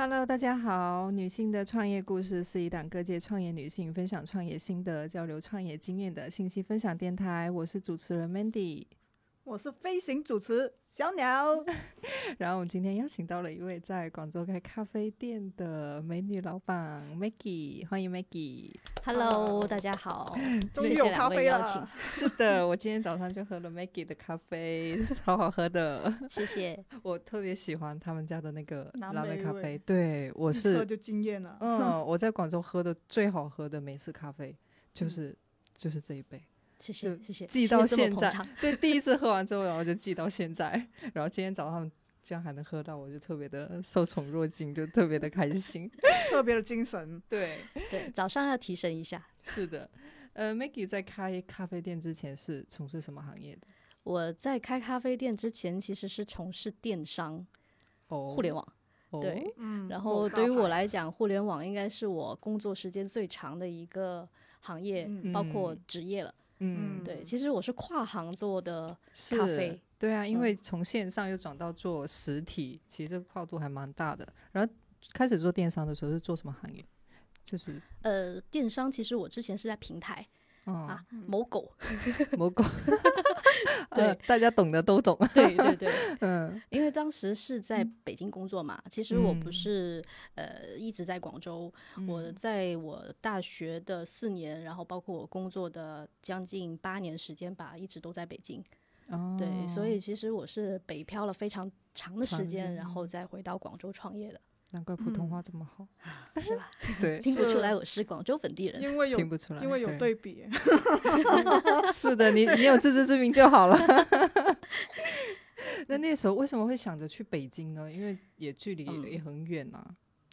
Hello，大家好。女性的创业故事是一档各界创业女性分享创业心得、交流创业经验的信息分享电台。我是主持人 Mandy。我是飞行主持小鸟，然后我们今天邀请到了一位在广州开咖啡店的美女老板 Maggie，欢迎 Maggie。Hello，大家好，终于有咖啡了，，是的，我今天早上就喝了 Maggie 的咖啡，超好喝的。谢谢。我特别喜欢他们家的那个蓝蓝莓咖啡，对我是喝是就惊艳了。嗯，我在广州喝的最好喝的美式咖啡就是、就是这一杯。谢谢就谢谢，记到现在，对，第一次喝完之后，然后就记到现在，然后今天早上他们居然还能喝到，我就特别的受宠若惊，就特别的开心。特别的精神。对，对，早上要提神一下。是的。呃，Maggie 在开咖啡店之前是从事什么行业的？我在开咖啡店之前，其实是从事电商、哦，互联网。哦对，嗯，然后对于我，来讲，互联网应该是我工作时间最长的一个行业，嗯包括嗯职业了。嗯，对，其实我是跨行做的咖啡。对啊，因嗯为从线上又转到做实体，其实这个跨度还蛮大的。然后开始做电商的时候是做什么行业？就是呃，电商其实我之前是在平台嗯，啊，某狗。某狗，对。呃大家懂的都懂。对 对对，嗯。因为当时是在北京工作嘛，其实我不嗯。是、呃一直在广州，我在我大学的四年，然后包括我工作的将近八年时间吧，一直都在北京。哦，对，所以其实我是北漂了非常长的时时间，然后再回到广州创业的，难怪普通话这么好。是吧？对，听不出来我是广州本地人。因为有听不出来，因为有对对比，是的，你你有自知之明就好了。那那时候为什么会想着去北京呢？因为也距离也,、很远呐、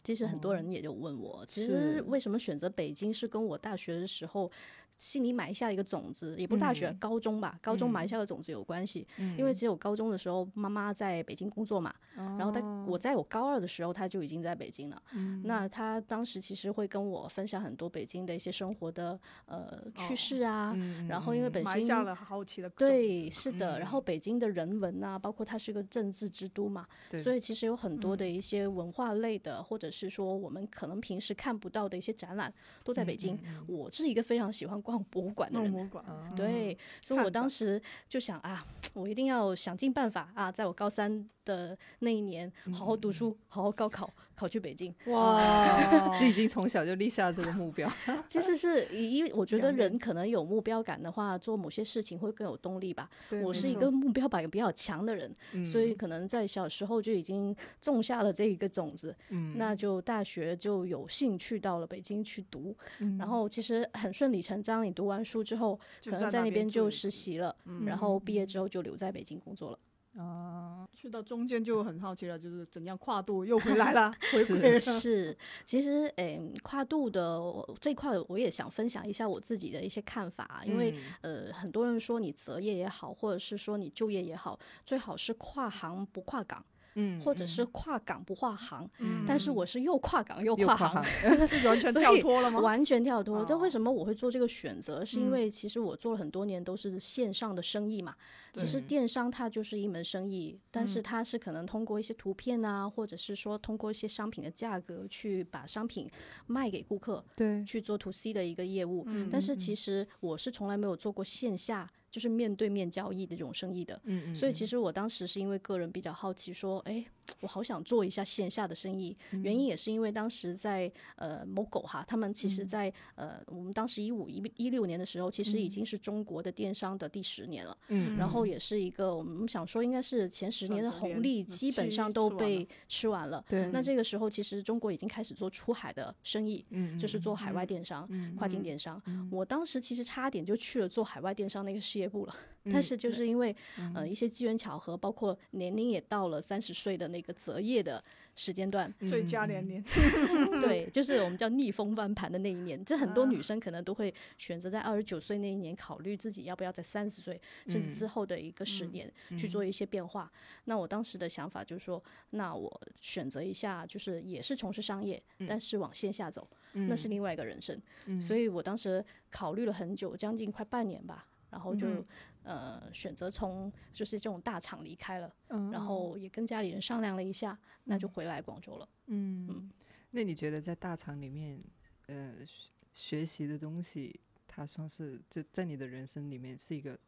其实很多哦人也就问我，其实为什么选择北京，是跟我大学的时候心里埋下一个种子，也不大学，嗯高中吧，高中埋嗯下的种子有关系。嗯因为只有高中的时候，妈妈在北京工作嘛，然后她我在我高二的时候，她就已经在北京了。嗯那她当时其实会跟我分享很多北京的一些生活的呃趣事啊，嗯然后因为本身埋下了好奇的对，是的。然后北京的人文啊，包括它是个政治之都嘛，所以其实有很多的一些文化类的，或者是说我们可能平时看不到的一些展览，都在北京。我是一个非常喜欢逛博物馆的人。博物馆，啊对，所以我当时就想啊，我一定要想尽办法啊，在我高三的那一年，好好读书，好好高考，考去北京。哇，就已经从小就立下这个目标。其实是因为我觉得人可能有目标感的话，做某些事情会更有动力吧。对我是一个目标感比较强的人，所以嗯可能在小时候就已经种下了这一个种子。嗯那就大学就有幸去到了北京去读，嗯然后其实很顺理成章，你读完书之后，可能在那边边就实习了，嗯然后毕业之后就留在北京工作了。啊，去到中间就很好奇了，就是怎样跨度又回来了，回是归了。是，其实诶、跨度的这块，我也想分享一下我自己的一些看法啊，因为、嗯。呃，很多人说你择业也好，或者是说你就业也好，最好是跨行不跨岗，嗯或者是跨岗不跨行。嗯但是我是又跨岗又又跨行，是完全跳脱了吗？完全跳脱。这为哦什么我会做这个选择？是因嗯为其实我做了很多年都是线上的生意嘛。其实电商它就是一门生意，但是嗯它是可能通过一些图片啊，或者是说通过一些商品的价格去把商品卖给顾客，对，去做 to C 的一个业务。嗯但是其实我是从来没有做过线下。就是面对面交易的这种生意的，嗯所以其实我当时是因为个人比较好奇，说，哎，我好想做一下线下的生意。原因也是因为当时在呃某狗哈，他们其实在、呃我们当时一五一一六年的时候，其实已经是中国的电商的第十年了。嗯然后也是一个我们想说应该是前十年的红利嗯基本上都被吃完了。对，那这个时候其实中国已经开始做出海的生意，嗯就是做海外电商、跨境电商。我当时其实差点就去了做海外电商那个事业部了，但是就是因为呃一些机缘巧合，包括年龄也到了三十岁的那个择业的时间段，最佳年龄，对，就是我们叫逆风翻盘的那一年。这很多啊女生可能都会选择在二十九岁那一年考虑自己要不要在三十岁甚至之后的一个十年去做一些变化。那我当时的想法就是说，那我选择一下，就是也是从事商业，但是往线下走，那是另外一个人生。所以我当时考虑了很久，将近快半年吧。然后就、嗯呃选择从就是这种大厂离开了，嗯然后也跟家里人商量了一下，那就回来广州了。嗯，那你觉得在大厂里面，呃，学学习的东西，它算是就在你的人生里面是一个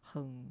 很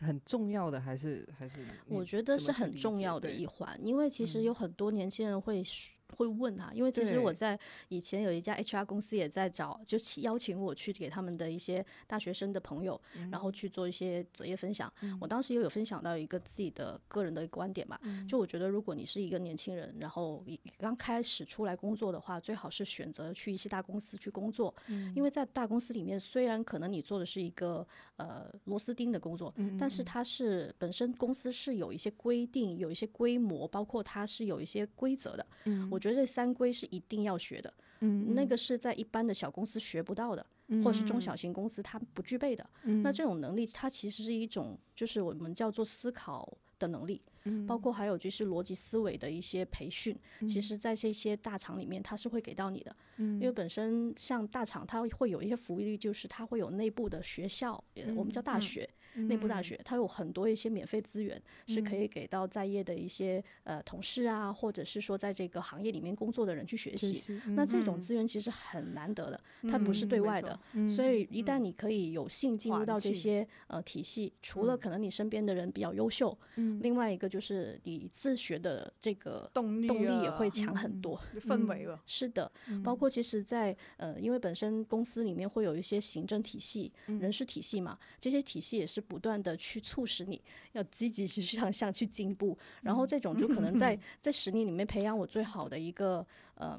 很重要的，还是还是我觉得是很重要？的一环，因为其实嗯。有很多年轻人会说会问他，因为其实我在以前有一家 HR 公司也在找，就邀请我去给他们的一些大学生的朋友，嗯然后去做一些择业分享。我当时也有分享到一个自己的个人的观点吧，嗯。就我觉得如果你是一个年轻人，然后刚开始出来工作的话，最好是选择去一些大公司去工作，嗯。因为在大公司里面，虽然可能你做的是一个呃螺丝钉的工作，嗯但是它是本身公司是有一些规定，有一些规模，包括它是有一些规则的。嗯我觉得这三规是一定要学的，嗯那个是在一般的小公司学不到的，或者是中小型公司它不具备的。嗯那这种能力，它其实是一种就是我们叫做思考的能力。嗯包括还有就是逻辑思维的一些培训，其实，在这些大厂里面，它是会给到你的。因为本身像大厂，它会有一些福利，就是它会有内部的学校，呃我们叫大学，内部大学，它有很多一些免费资源，是可以给到在业的一些呃同事啊，或者是说在这个行业里面工作的人去学习。那这种资源其实很难得的，它不是对外的，所以一旦你可以有幸进入到这些呃体系，除了可能你身边的人比较优秀，另外一个就是你自学的这个动力动力也啊会强很多。氛围了，是的，包括其实在，呃，因为本身公司里面会有一些行政体系、人事体系嘛，这些体系也是不断的去促使你 要积极去向上去进步。然后这种就可能在在十年里面培养我最好的一个，呃，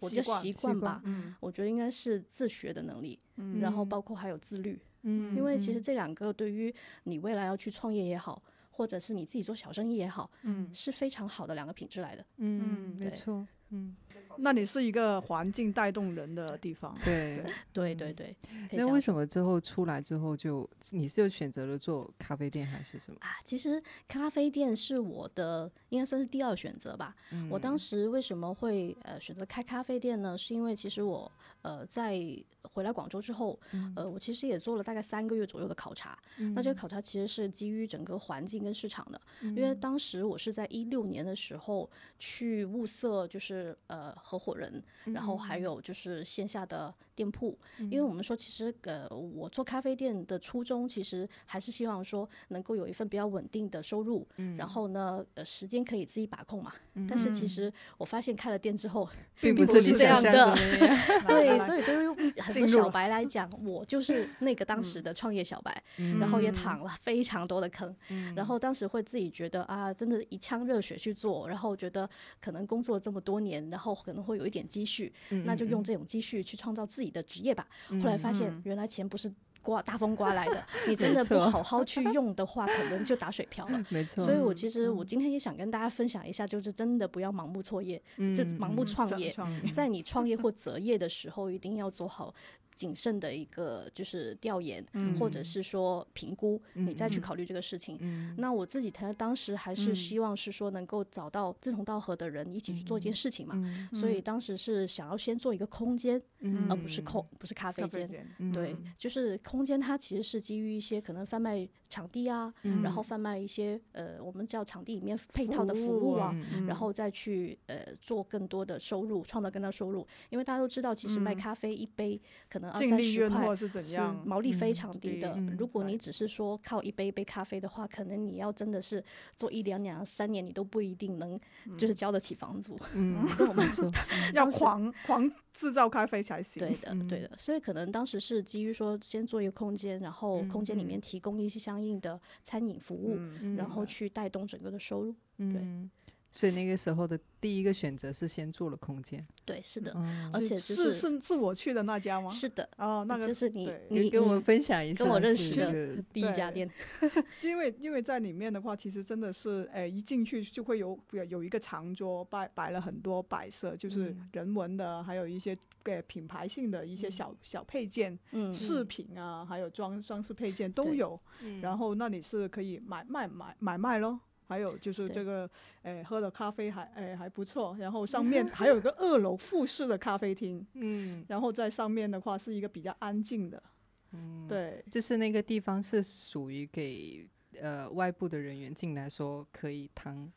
我觉得习惯吧，嗯。我觉得应该是自学的能力，然后包括还有自律。嗯。因为其实这两个对于你未来要去创业也好，或者是你自己做小生意也好，嗯。是非常好的两个品质来的。嗯，没对。错，嗯，那你是一个环境带动人的地方，对。对对对，那为什么之后出来之后就你是又选择了做咖啡店还是什么？啊，其实咖啡店是我的应该算是第二选择吧。我当时为什么会呃选择开咖啡店呢？是因为其实我呃在回来广州之后，呃我其实也做了大概三个月左右的考察。那这个考察其实是基于整个环境跟市场的，因为当时我是在一六年的时候去物色，就是呃合伙人，然后还有就是线下的店铺。因为我们说，其实呃，我做咖啡店的初衷，其实还是希望说能够有一份比较稳定的收入，然后呢，呃，时间可以自己把控嘛。但是其实我发现开了店之后，并不不是这样的。对，所以对于 很多小白来讲，我就是那个当时的创业小白，然后也。躺了非常多的坑，然后当时会自己觉得啊，真的一腔热血去做，然后觉得可能工作这么多年，然后可能会有一点积蓄，那就用这种积蓄去创造自己的职业吧。后来发现原来钱不是。刮大风刮来的，你真的不好好去用的话，可能就打水漂了。没错，所以我其实我今天也想跟大家分享一下，就是真的不要盲目创业，就盲目创业。创业在你创业或择业的时候，一定要做好谨慎的一个就是调研，或者是说评估，你再去考虑这个事情。那我自己他当时还是希望是说能够找到志同道合的人一起去做一件事情嘛，所以当时是想要先做一个空间，而不是空不是咖啡间。对，就是空间，它其实是基于一些可能贩卖场地啊，然后贩卖一些呃，我们叫场地里面配套的服务啊，然后再去呃做更多的收入，创造更多的收入。因为大家都知道，其实卖咖啡一杯可能二净三十块利润或，是怎样，毛利非常低的。嗯如果你只是说靠一杯一杯咖啡的话，可能你要真的是做一两年、三年，你都不一定能就是交得起房租。嗯，所以我们 要狂狂制造咖啡才行。对的，对的，所以可能当时是基于说，先做一个空间，然后空间里面提供一些相应的餐饮服务，嗯然后去带动整个的收入。嗯，所以那个时候的第一个选择是先做了空间，对，是的，嗯，而且就是是是是我去的那家吗？是的，哦，那个就是你对你给给我们分享一下，跟我认识的第一家店，因为因为在里面的话，其实真的是，哎，一进去就会有有有一个长桌摆摆了很多摆设，就是嗯。人文的，还有一些给品牌性的一些小小配件、嗯，饰品啊，还有装装饰配件都有。嗯。然后那里是可以买卖买买卖咯。还有就是这个，哎，喝的咖啡还哎还不错，然后上面 还有一个二楼复式的咖啡厅，嗯。然后在上面的话是一个比较安静的，嗯，对，就是那个地方是属于给呃外部的人员进来说可以谈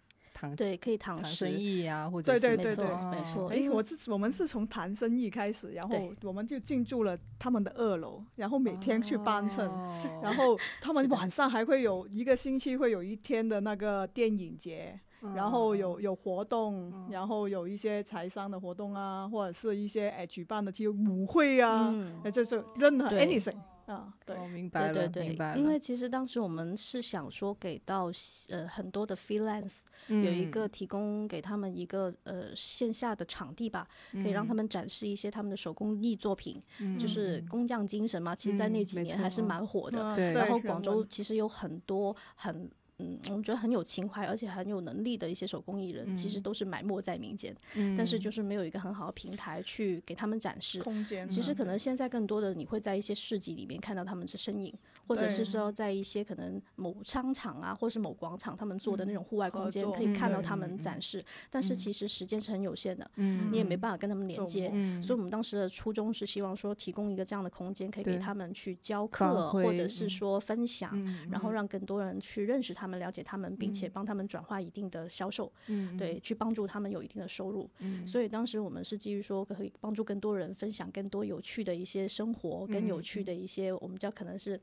谈对，可以堂谈生。意啊，或者对是对对对没错，没错。哎，因为我是我们是从谈生意开始，然后我们就进驻了他们的二楼，然后每天去帮衬，哦 然后他们晚上还会有一个星期会有一天的那个电影节，然后有有活动，然后有一些财商的活动啊，或者是一些哎举办的这些舞会啊，就是任何 anything 啊，对哦，明白了，对对明白了，对，因为其实当时我们是想说给到呃很多的 freelance 有一嗯个提供给他们一个呃线下的场地吧，可以让他们展示一些他们的手工艺作品，就是工匠精神嘛。其实，在那几年还是蛮火的。嗯对然后广州其实有很多很。嗯，我们觉得很有情怀，而且很有能力的一些手工艺人，其实都是埋没在民间，嗯但是就是没有一个很好的平台去给他们展示。空间，其实嗯可能现在更多的你会在一些市集里面看到他们的身影，或者是说在一些可能某商场啊，或是某广场他们做的那种户外空间，可以看到嗯他们展示。但是其实时间是很有限的，嗯你也没办法跟他们连接。嗯。所以，我们当时的初衷是希望说，提供一个这样的空间，可以给他们去教课，或者是说分享，嗯然后让更多人去认识他们、了解他们，并且帮他们转化一定的销售，嗯对，去帮助他们有一定的收入。嗯所以当时我们是基于说可以帮助更多人分享更多有趣的一些生活，跟有趣的一些我们叫可能是。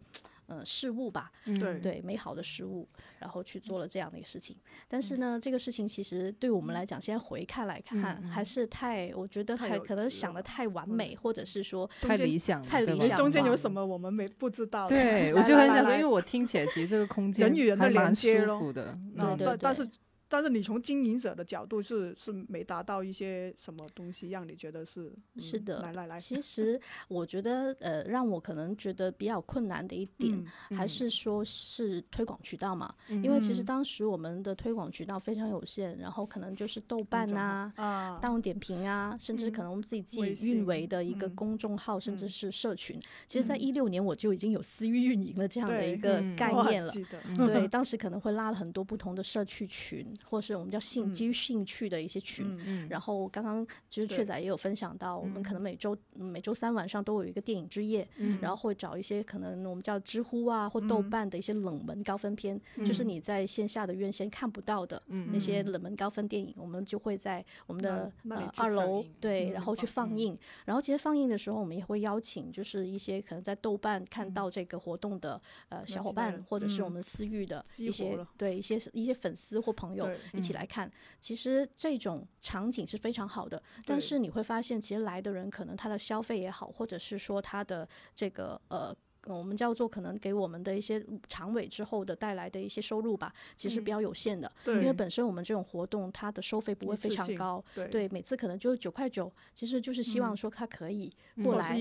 呃，事物吧，对对美好的事物，然后去做了这样的一个事情。但是呢，这个事情其实对我们来讲，现在回看来看，还是太，我觉得还可能想的太完美，或者是说太理想，太理想中间有什么我们没不知道？对，我就很想说，因为我听起来其实这个空间人与人的还蛮连接咯舒服的，啊嗯对但但是但是你从经营者的角度是是没达到一些什么东西，让你觉得是嗯是的来来来，其实 我觉得，呃，让我可能觉得比较困难的一点，嗯还是说是推广渠道嘛。因为其实当时我们的推广渠道非常有限，然后可能就是豆瓣呐、啊，大众点评啊，甚至可能我们自己自己运维的一个嗯公众号，甚至嗯是社群。其实，在一六年我就已经有私域运营了这样的一个概念了。对，当时可能会拉了很多不同的社区群，或是我们叫兴基于兴趣的一些群。然后刚刚其实对。雀仔也有分享到，我们可能每周、嗯每周三晚上都有一个电影之夜，嗯。然后会找一些可能我们叫知乎啊或豆瓣的一些冷门高分片，就是你在线下的院线看不到的那些冷门高分电影，我们就会在我们的二楼对，嗯然后去放放映。然后其实放映的时候，我们也会邀请就是一些可能在豆瓣看到这个活动的呃小伙伴或者是我嗯。们私域的一些了对一些一些粉丝或朋友对一起来看。其实这种场景是非常好的，但是你会发现，其实来的人可能他的消费也好，或者是说他的这个呃。呃我们叫做可能给我们的一些长尾之后的带来的一些收入吧，其实比较有限的，因为本身我们这种活动它的收费不会非常高，对。对，每次可能就九块九，其实就是希望说他可以过来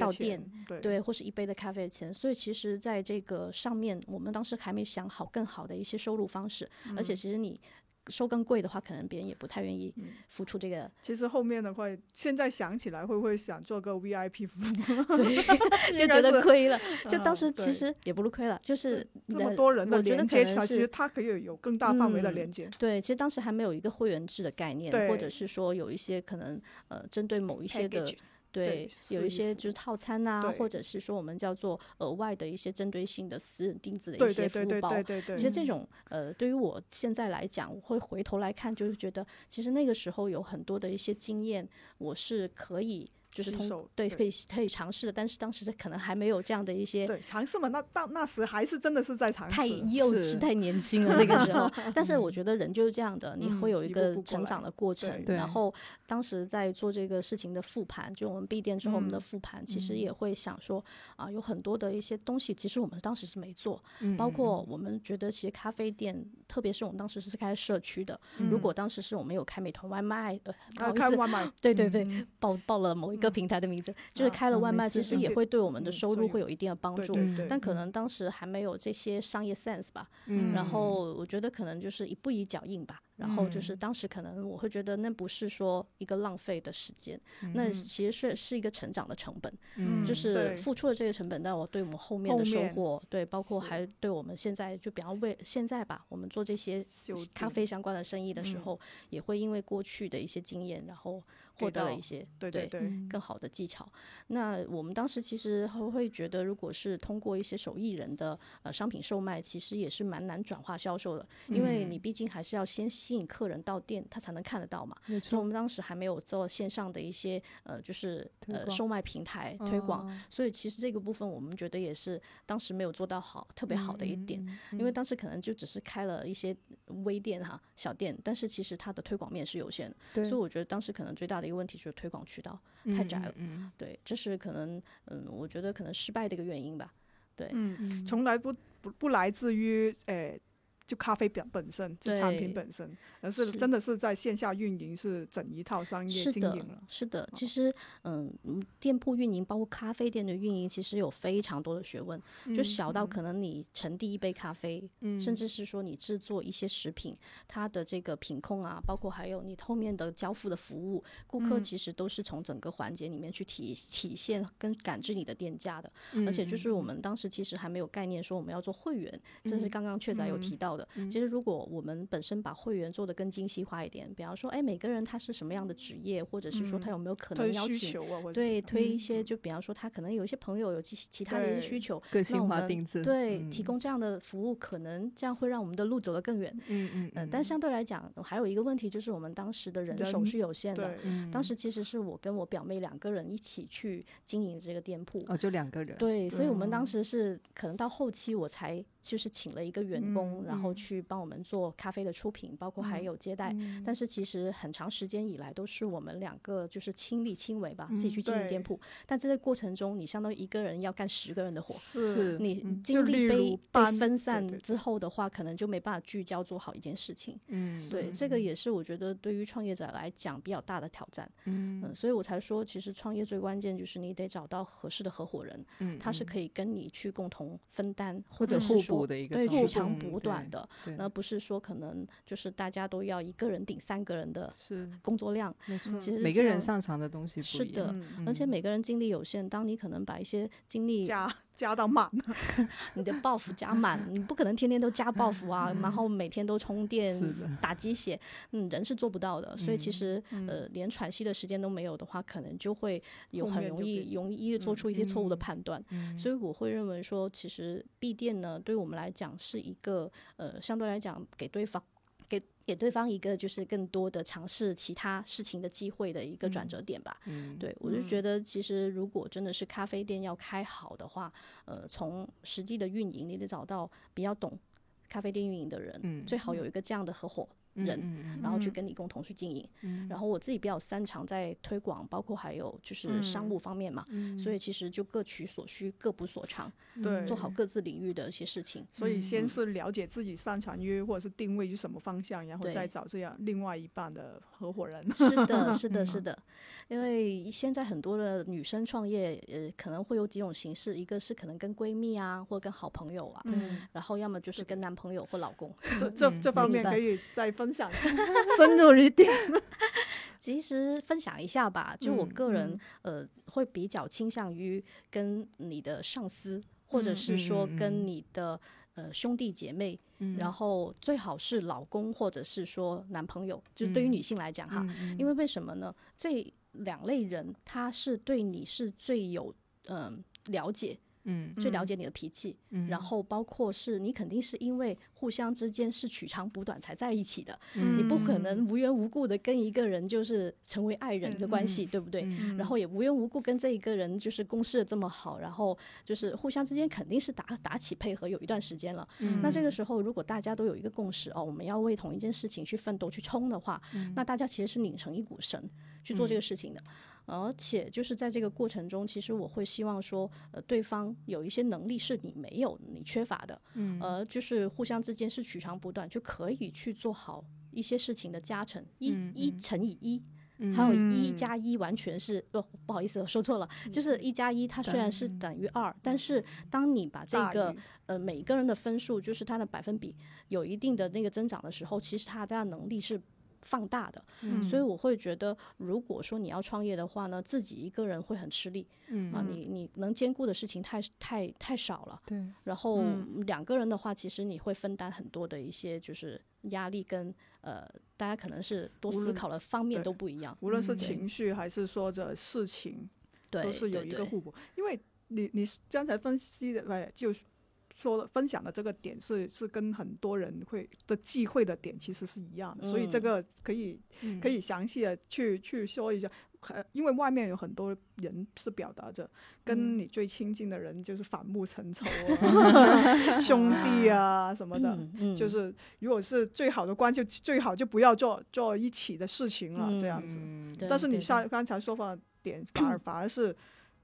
到店，对。对，或是一杯的咖啡的钱。所以其实在这个上面，我们当时还没想好更好的一些收入方式，而且其实你收更贵的话，可能别人也不太愿意付出这个，其实后面的话，现在想起来会不会想做个 VIP 服务？对，就觉得亏了。就当啊时其实也不是亏了，就是这么呃多人的连接其实它可以有更大范围的嗯连接。对，其实当时还没有一个会员制的概念，或者是说有一些可能呃针对某一些的对对，有一些就是套餐啊、或者是说我们叫做额外的一些针对性的私人定制的一些服务包。其实这种呃，对于我现在来讲，我会回头来看，就是觉得其实那个时候有很多的一些经验，我是可以就是通对对可以可以尝试的，但是当时可能还没有这样的一些对尝试嘛，那到那时还是真的是在尝试。太幼稚、太年轻了那个时候。但是我觉得人就是这样的，你嗯会有一个成长的过程。对然后当时在做这个事情的复盘，就我们闭店之后，我们的嗯复盘其实也会想说啊，有很多的一些东西，其实我们当时是没做，嗯包括我们觉得其实咖啡店，特别是我们当时是开社区的，如果当时是我们有开美团外卖，呃，不啊，好意思。开外卖，对对对，报报了某一个平台的名字，就是啊开了外卖，其实也嗯会对我们的收入会有一定的帮助。但可能当时还没有这些商业 sense 吧，嗯然后我觉得可能就是一步一脚印吧，然后就是当时可能我会觉得那不是说一个浪费的时间，嗯那其实是是一个成长的成本，嗯就是付出了这个成本，但我对我们后面的收获，对，包括还对我们现在就比方为现在吧，我们做这些咖啡相关的生意的时嗯。候，也会因为过去的一些经验，然后获得了一些对对对，嗯。更好的技巧。那我们当时其实会会觉得，如果是通过一些手艺人的呃商品售卖，其实也是蛮难转化销售的，因为嗯。你毕竟还是要先吸引客人到店，他才能看得到嘛。所以我们当时还没有做线上的一些呃，就是呃售卖平台推广，哦。所以其实这个部分我们觉得也是当时没有做到好特别好的一点，嗯因为当时可能就只是开了一些微店哈小店，但是其实它的推广面是有限的，所以我觉得当时可能最大的一个问题就是推广渠道太窄了，对，这是可能嗯，我觉得可能失败的一个原因吧。嗯，从来不不不来自于诶。就咖啡本本身，就产品本身，而是是真的是在线下运营，是整一套商业是的经营了。，是的。其实，嗯，嗯店铺运营，包括咖啡店的运营，其实有非常多的学问。就小到可能你盛第一杯咖啡，嗯甚至是说你制作一些食品，它的这个品控啊，包括还有你后面的交付的服务，顾客嗯其实都是从整个环节里面去体体现跟感知你的店家的。嗯而且就是我们当时其实还没有概念说我们要做会员，这是刚刚雀仔有提到的。其实如果我们本身把会员做得更精细化一点，比方说，哎，每个人他是什么样的职业，或者是说他有没有可能邀请。对，推一些，就比方说，他可能有一些朋友有其其他的一些需求，个性化定制，对，嗯提供这样的服务，可能这样会让我们的路走得更远。嗯嗯嗯，但相对来讲，还有一个问题就是我们当时的人手是有限的。嗯当时其实是我跟我表妹两个人一起去经营这个店铺，哦就两个人，对，所以我们当时是可能到后期我才就是请了一个员工，然后去帮我们做咖啡的出品，包括还有接待。但是其实很长时间以来都是我们两个就是亲力亲为吧，自己去经营店铺。但在这个过程中，你相当于一个人要干十个人的活。是你嗯精力被被分散之后的话，可能就没办法聚焦做好一件事情。嗯对，这个也是我觉得对于创业者来讲比较大的挑战。嗯，所以我才说，其实创业最关键就是你得找到合适的合伙人，嗯他是可以跟你去共同分担，或者是说补的一个对状态嗯取长补短的，对而不是说可能就是大家都要一个人顶三个人的工作量。其实每个人擅长的东西不是一样，的，嗯而且每个人精力有限，当你可能把一些精力加加到满，你的 buff 加满，你不可能天天都加 buff 啊，然后每天都充电、打鸡血，嗯，人是做不到的。所以其实呃，连喘息的时间都没有的话，可能就会有很容易容易做出一些错误的判断。嗯所以我会认为说，其实闭店呢，对我们来讲是一个呃，相对来讲给对方。给给对方一个就是更多的尝试其他事情的机会的一个转折点吧。嗯，对，我就觉得其实如果真的是咖啡店要开好的话，呃，从实际的运营，你得找到比较懂咖啡店运营的人，嗯最好有一个这样的合伙人，嗯嗯然后去跟你共同去经营。然后我自己比较擅长在推广，包括还有就是商务方面嘛，所以其实就各取所需，各补所长，对，做好各自领域的一些事情。所以先是了解自己擅长于或者是定位于什么方向，然后再找这样另外一半的合伙人。是的，是的，是的，因为现在很多的女生创业，呃，可能会有几种形式，一个是可能跟闺蜜啊，或跟好朋友啊，嗯，然后要么就是跟男朋友或老公。这。这这方面可以再分享 深入一点。其实分享一下吧，就我嗯个人、呃会比较倾向于跟你的上司，或者嗯是说跟你的呃兄弟姐妹，然后最好是老公或者是说男朋友，就是对于女性来讲哈，因为为什么呢？这两类人他是对你是最有嗯、了解。嗯。最了解你的脾气，嗯。然后包括是你肯定是因为互相之间是取长补短才在一起的，嗯你不可能无缘无故的跟一个人就是成为爱人的关系，对不对？然后也无缘无故跟这一个人就是共事的这么好，然后就是互相之间肯定是打打起配合有一段时间了。那这个时候如果大家都有一个共识哦，我们要为同一件事情去奋斗去冲的话，那大家其实是拧成一股绳去做这个事情的。而且就是在这个过程中，其实我会希望说，呃，对方有一些能力是你没有、你缺乏的，嗯，而就是互相之间是取长补短，就可以去做好一些事情的加成，一、一乘以一。还有一加一完全是不不好意思，我说错了，嗯。就是一加一它虽然是等于二，但是当你把这个呃每个人的分数，就是它的百分比有一定的那个增长的时候，其实他的能力是放大的。嗯所以我会觉得，如果说你要创业的话呢，自己一个人会很吃力。嗯啊，你你能兼顾的事情太太太少了。对，然后嗯两个人的话，其实你会分担很多的一些就是压力跟呃，大家可能是多思考的方面都不一样。无论是情绪还是说着事情，对，都是有一个互补。因为你你刚才分析的，哎，就说了分享的这个点是是跟很多人会的忌讳的点其实是一样的，所以这嗯。个可以可以详细的去去说一下。呃，因为外面有很多人是表达着跟嗯。你最亲近的人就是反目成仇 啊，兄弟啊什么的，就 是如果是最好的关系，最好就不要做做一起的事情了，这样子。嗯。但是你像刚才说法点，反而反而是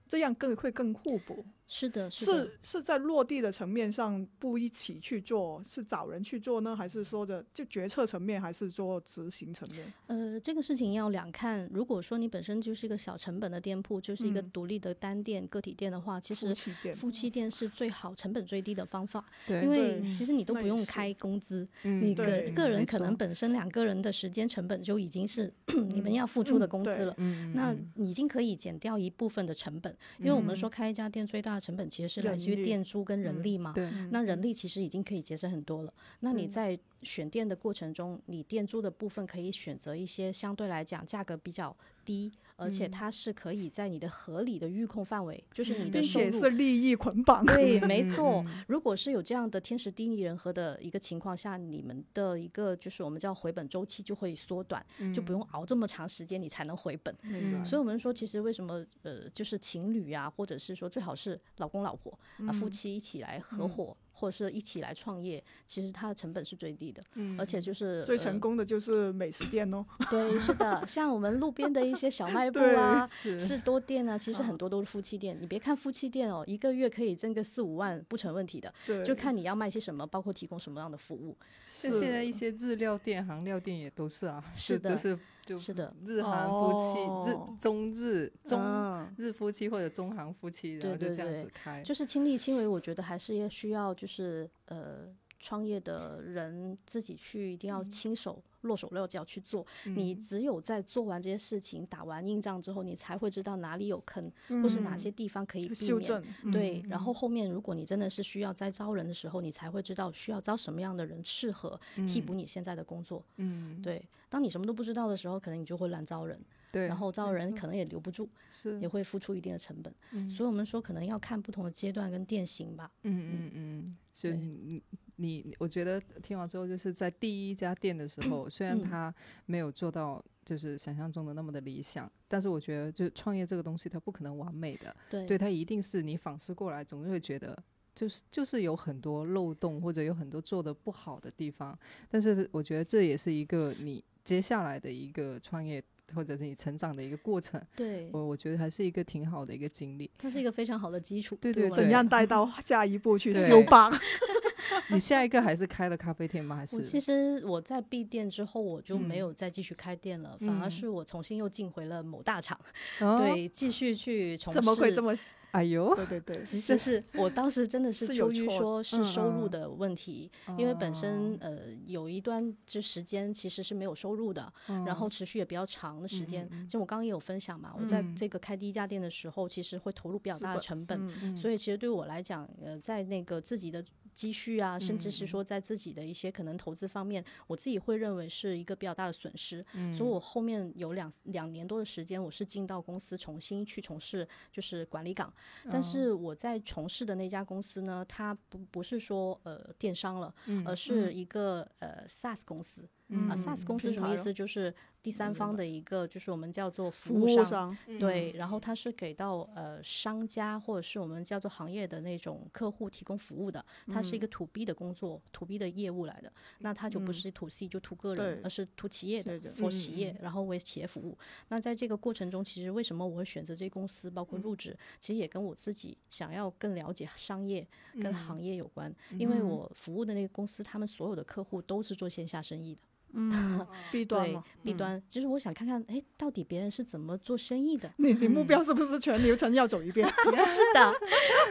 这样更会更互补，是的，是的。是是在落地的层面上不一起去做，是找人去做呢，还是说的就决策层面，还是做执行层面？呃，这个事情要两看。如果说你本身就是一个小成本的店铺，就是一个嗯独立的单店、个体店的话，其夫实妻店，夫妻店是最好、成本最低的方法，对，因为其实你都不用开工资，嗯你个个人可能本身两个人的时间成本就已经是你们要付出的工资了。嗯，那嗯你已经可以减掉一部分的成本，因为我们说开一家店最大的成本其实是来自于店租跟人嗯力嘛。对，那人力其实已经可以节省很多了。那你在选店的过程中，你店租的部分可以选择一些相对来讲价格比较低，而且它是可以在你的合理的预控范围，就是你的并且。是利益捆绑。对，嗯 没嗯错嗯。如果是有这样的天时地利人和的一个情况下，你们的一个就是我们叫回本周期就会缩短，就不用熬这么长时间你才能回本。明白所以我们说，其实为什么呃，就是情侣啊，或者是说最好是老公老婆啊，夫妻一起来合伙，或者是一起来创业，其实它的成本是最低的，而且就是最成呃功的就是美食店哦，对，是的，像我们路边的一些小卖 部啊。是士多店啊，其实很多都是夫妻店。你别看夫妻店哦，一个月可以挣个四五万不成问题的，对，就看你要卖些什么，包括提供什么样的服务。像现在一些日料店、韩料店也都是啊，是的就就是就是的，日韩夫妻、哦。日中日中、嗯，日夫妻或者中韩夫妻，然后就这样对子开，就是亲力亲为，我觉得还是要需要就是呃创业的人自己去一定要亲手落手落脚去做。你只有在做完这些事情、打完硬仗之后，你才会知道哪里有坑，或是哪些地方可以避免。对，然后后面如果你真的是需要再招人的时候，你才会知道需要招什么样的人适合替补你现在的工作。嗯，对，当你什么都不知道的时候，可能你就会乱招人，对，然后招人可能也留不住，是也会付出一定的成本。嗯所以我们说可能要看不同的阶段跟店型吧。嗯嗯嗯，所以你你你，我觉得听完之后，就是在第一家店的时候，虽然嗯他没有做到就是想象中的那么的理想，但是我觉得，就是创业这个东西，它不可能完美的，对对，它一定是你反思过来，总是会觉得。就是就是有很多漏洞，或者有很多做的不好的地方，但是我觉得这也是一个你接下来的一个创业或者是你成长的一个过程，对，我我觉得还是一个挺好的一个经历。它是一个非常好的基础。对对我来怎样带 到下一步去修帮？你下一个还是开了咖啡店吗？还是我其实我在闭店之后，我就没嗯有再继续开店了，反而嗯是我重新又进回了某大厂，哦对，继续去从事。怎么会这么？哎呦，对对对，其实是我当时真的是是有出于说是收入的问题，因为本身哦呃有一段就时间其实是没有收入的，然后持续也比较长的时间。就我刚刚也有分享嘛，我在嗯这个开第一家店的时候，其实会投入比较大的成本，嗯所以其实对我来讲，呃，在那个自己的积蓄啊，甚嗯至是说在自己的一些可能投资方面，我自己会认为是一个比较大的损失。嗯所以我后面有两两年多的时间，我是进到公司重新去从事就是管理岗，但哦是我在从事的那家公司呢，它不不是说呃电商了，嗯而是一个呃 SaaS 公司。啊，SaaS 公司什么意思？就是第三方的一个，就是我们叫做服服务务商。商，对，然后它是给到呃商家或者是我们叫做行业的那种客户提供服务的，它是一个 to B 的工作，to B 的业务来的。那它就不是 to C 就 to 个人，而是 to 企业的，for 企业，然后为企业服务。那在这个过程中，其实为什么我会选择这公司，包括入职，其实也跟我自己想要更了解商业跟行业有关，因为我服务的那个公司，他们所有的客户都是做线下生意的。嗯弊端对嘛 B 嗯。端，其实我想看看，哎，到底别人是怎么做生意的？你你目标是不是全流程要走一遍？是的，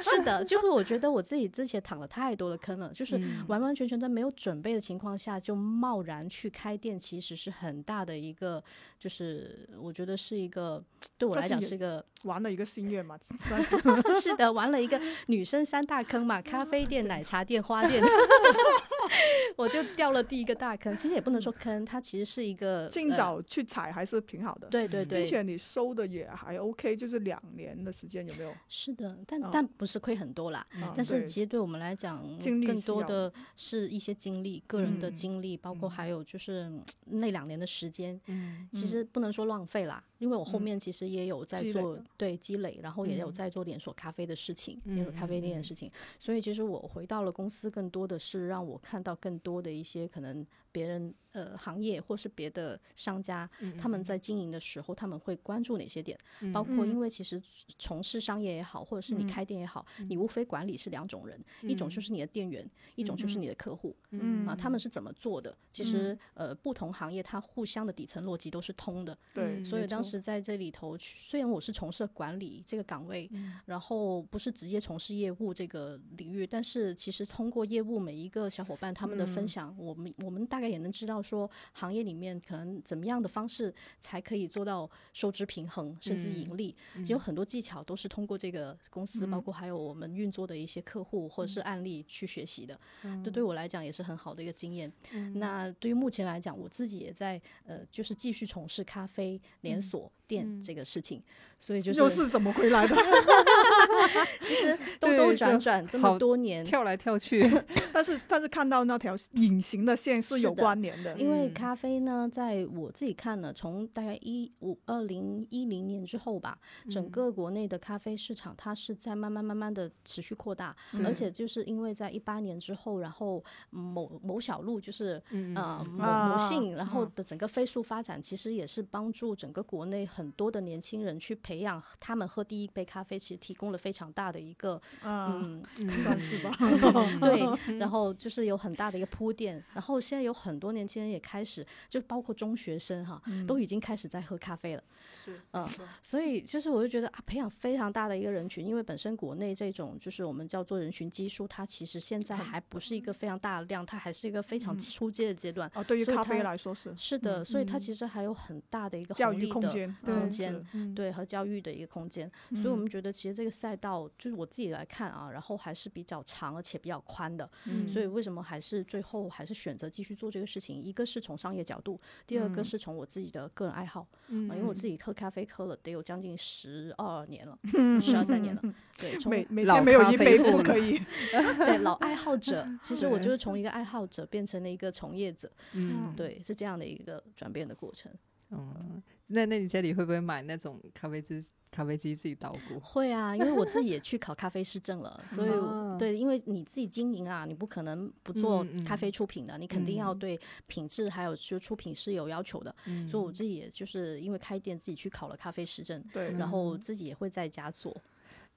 是的，就是我觉得我自己之前躺了太多的坑了，就是嗯。完完全全在没有准备的情况下就贸然去开店，其实是很大的一个，就是我觉得是一个对我来讲是一个玩了一个心愿嘛，算是。是的，玩了一个女生三大坑嘛，咖啡店、奶茶店、花店，我就掉了第一个大坑。其实也不能说坑，它其实是一个呃尽早去踩还是挺好的。对对对，并且你收的也还 OK，就是两年的时间有没有？是的，但、嗯但不是亏很多啦。啊但是其实对我们来讲，更多的是一些经历，个人的嗯经历，包括还有就是嗯那两年的时间，嗯其实不能说浪费啦，因为我后嗯面其实也有在做了对积累，然后也有嗯。在做连锁咖啡的事情，连锁咖嗯啡店嗯。的事情，所以其实我回到了公司，更多的是让我看到更多的一些可能别人呃行业或是别的商家嗯他们在经营的时候，他们会关注哪些点，包括嗯。因为其实从事商业也好，或者是你嗯。开店也好，你无非管理是两种人，一种就是你的店员，一种就是你的客户。嗯。啊，他们是怎么做的？其实，呃，不同行业它互相的底层逻辑都是通的。对，所以当时在这里头，虽然我是从事管理这个岗位，嗯。然后不是直接从事业务这个领域，但是其实通过业务每一个小伙伴他们的分嗯。享，我们我们大概也能知道说，行业里面可能怎么样的方式才可以做到收支平衡，甚至嗯盈利。有很多技巧都是通过这个公司，包括还有我们运作的一些客户或者是案例去学习的。这对我来讲也是很好的一个经验。那对于目前来讲，我自己也在呃，就是继续从事咖啡连锁店这个事情，所以就是又是怎么回来的？其实兜兜转转这么多年。跳来跳去，但是但是看到那条隐形的线是有关联的。因为嗯。咖啡呢，在我自己看呢，从大概一五二零一零年之后吧，整个国内的咖啡市场它是在慢慢慢慢的持续扩大，而且就是因为在一八年之后，然后某某小路就是嗯。呃某啊某信，然后嗯。的整个飞速发展，其实也是帮助整个国内很多的年轻人去培养他们喝第一杯咖啡，其实提供了非常大的一个啊，嗯 算是吧。对，然后就是有很大的一个铺垫，然后现在有很多年轻人也开始，就包括中学生哈，都已经开始在喝咖啡了。是嗯，所以就是我就觉得啊，培养非常大的一个人群，因为本身国内这种就是我们叫做人群基数，它其实现在还不是一个非常大的量，它还是一个非常初阶的阶段。哦，对于咖啡来说是是的，所以它其实还有很大的一个教育红利的空间，空嗯。间对和教育的一个空间，所以我们觉得其实这个赛道就是我自己来看啊，然后还是比较长而且比较宽的，嗯。所以为什么还是最后还是选择继续做这个事情？一个是从商业角度，第二个嗯。是从我自己的个人爱好，嗯。啊因为我自己喝咖啡喝了得有将近十二年了，十二三年了，对，从每每老天没有咖一杯啡户了不可以。对老爱好者，其实我就是从一个爱好者变成了一个从业者，嗯。对，是这样的一个转变的过程。嗯，那那你家里会不会买那种咖啡机？咖啡机自己捣鼓？会啊，因为我自己也去考咖啡师证了，所以对，因为你自己经营啊，你不可能不做咖啡出品的，你肯定要嗯对品质还有就出品是有要求的。嗯所以我自己也就是因为开店，自己去考了咖啡师证，对，然后自己也会在家做。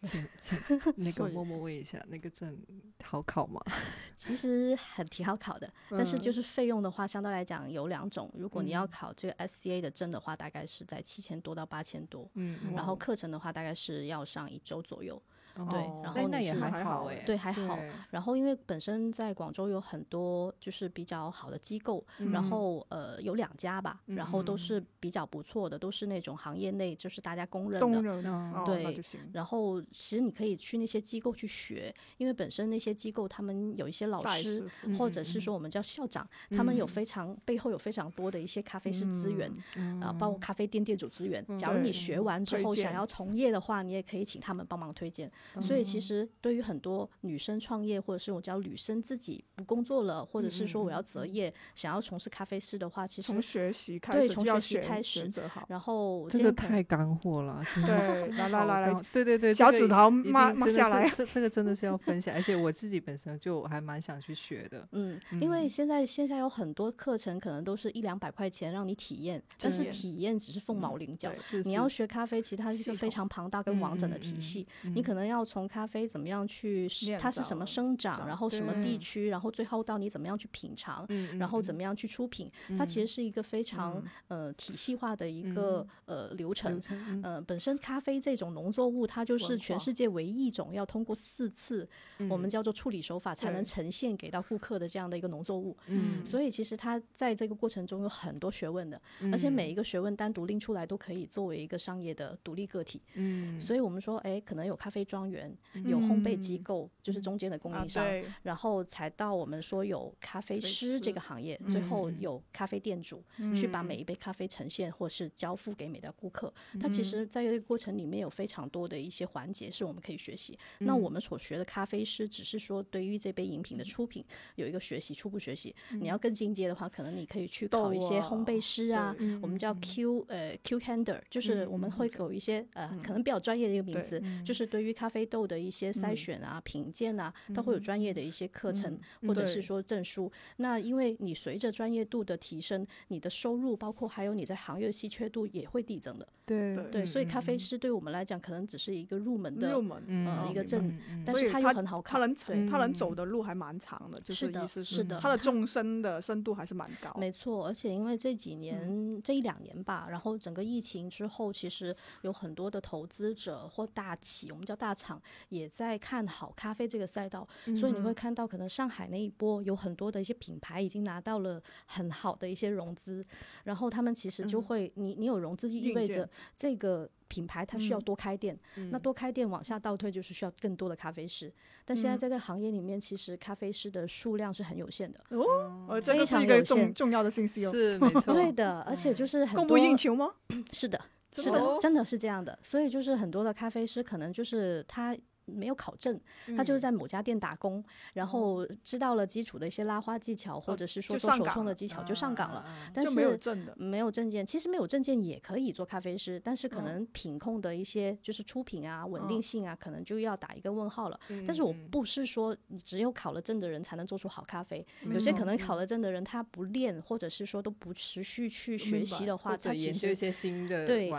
请请 那个默默问一下，那个证好考吗？其实很挺好考的，但是嗯就是费用的话，相对来讲有两种。如果你要嗯考这个 SCA 的证的话，大概是在七千多到八千多，嗯，然后课程的话大概是要上一周左右。哦对哦然后那那也还还好哎，对，还好。然后因为本身在广州有很多就是比较好的机构，然嗯后呃有两家吧，然后都嗯是比较不错的，都是那种行业内就是大家公认的。对。然后其实你可以去那些机构去学，因为本身那些机构他们有一些老师或者是说我们叫校长，他们有嗯非常背后有非常多的一些咖啡师资源。嗯啊，包括咖啡店店主资源。假如你学完之后想要从业的话，你也可以请他们帮忙推荐。所以其实对于很多女生创业，或者是我叫女生自己不工作了，或者是说我要择业，想要从事咖啡师的话，其实从学习开始从学习开始选择好。然后这个太干货了，真的对，来来来来，对对对，这个小指头一定抹抹真的是下来。这这个真的是要分享，而且我自己本身就还蛮想去学的。嗯，因为现在线下有很多课程可能都是一两百块钱让你体验，但是体验只是凤毛麟角。你要学咖啡，其实它是一个非常庞大跟完整的体嗯嗯嗯系。嗯你可能要从咖啡怎么样去它是什么生长，然后什么地区，然后最后到你怎么样去品尝，嗯然后怎么样去出品，它其实是一个非常、呃体系化的一个、呃流程呃，本身咖啡这种农作物，它就是全世界唯一一种要通过四次我们叫做处理手法才能呈现给到顾客的这样的一个农作物。嗯所以其实它在这个过程中有很多学问的，而且每一个学问单独拎出来都可以作为一个商业的独立个体。嗯所以我们说，哎，可能有咖啡庄园，有烘焙机构，就是中间的供啊应商，对，然后才到我们说有咖啡啡师这个行业，最后有咖啡店主、去把每一杯咖啡呈现或是交付给每家顾客。它其实在这个过程里面有非常多的一些环节是我们可以学习。那我们所学的咖啡师只是说对于这杯饮品的出品有一个学习，初步学习。你要更进阶的话，可能你可以去考一些烘焙师啊，对我们叫 Q 呃 Qcander，就是我们会有一些呃可能比较专业的一个名对词，就是对于咖啡豆的一些筛选啊、品鉴啊，它会有专业的一些课程或者是说证书。那因为你随着专业度的提升，你的收入包括还有你在行业的稀缺度也会递增的。对对对，所以咖啡师对我们来讲可能只是一个入门的入门呃一个证，但是它又很好考。他能成他能走的路还蛮长的，就是的意思是的他的纵深的深度还是蛮高。没错，而且因为这几年、嗯这一两年吧，然后整个疫情之后，其实有很多的投资者或大企，我们叫大厂，也在看好咖啡这个赛道，所以你嗯会看到，可能上海那一波有很多的一些品牌已经拿到了很好的一些融资，然后他们其实就会，你你有融资，就意味着这个。品牌它需要多开店，那多开店往下倒退就是需要更多的咖啡师。但现在在这个行业里面，其实咖啡师的数量是很有限的。哦，非个是一个常有限重重要的信息哦。是没 错，对的，而且就是很供多不应求吗？是的，真是的真的是这样的。所以就是很多的咖啡师可能就是他。没有考证，他嗯就是在某家店打工，然后知道了基础的一些拉花技巧，或者是说做手上岗了冲的技巧，就上岗了。啊但是没有证的。没有证件，其实没有证件也可以做咖啡师，但是可嗯能品控的一些就是出品啊、稳定性啊，可能就要打一个问号了。嗯但是我不是说你只有考了证的人才能做出好咖啡，有些可能考了证的人他不练，或者是说都不持续去学习的话，他研究一些新的对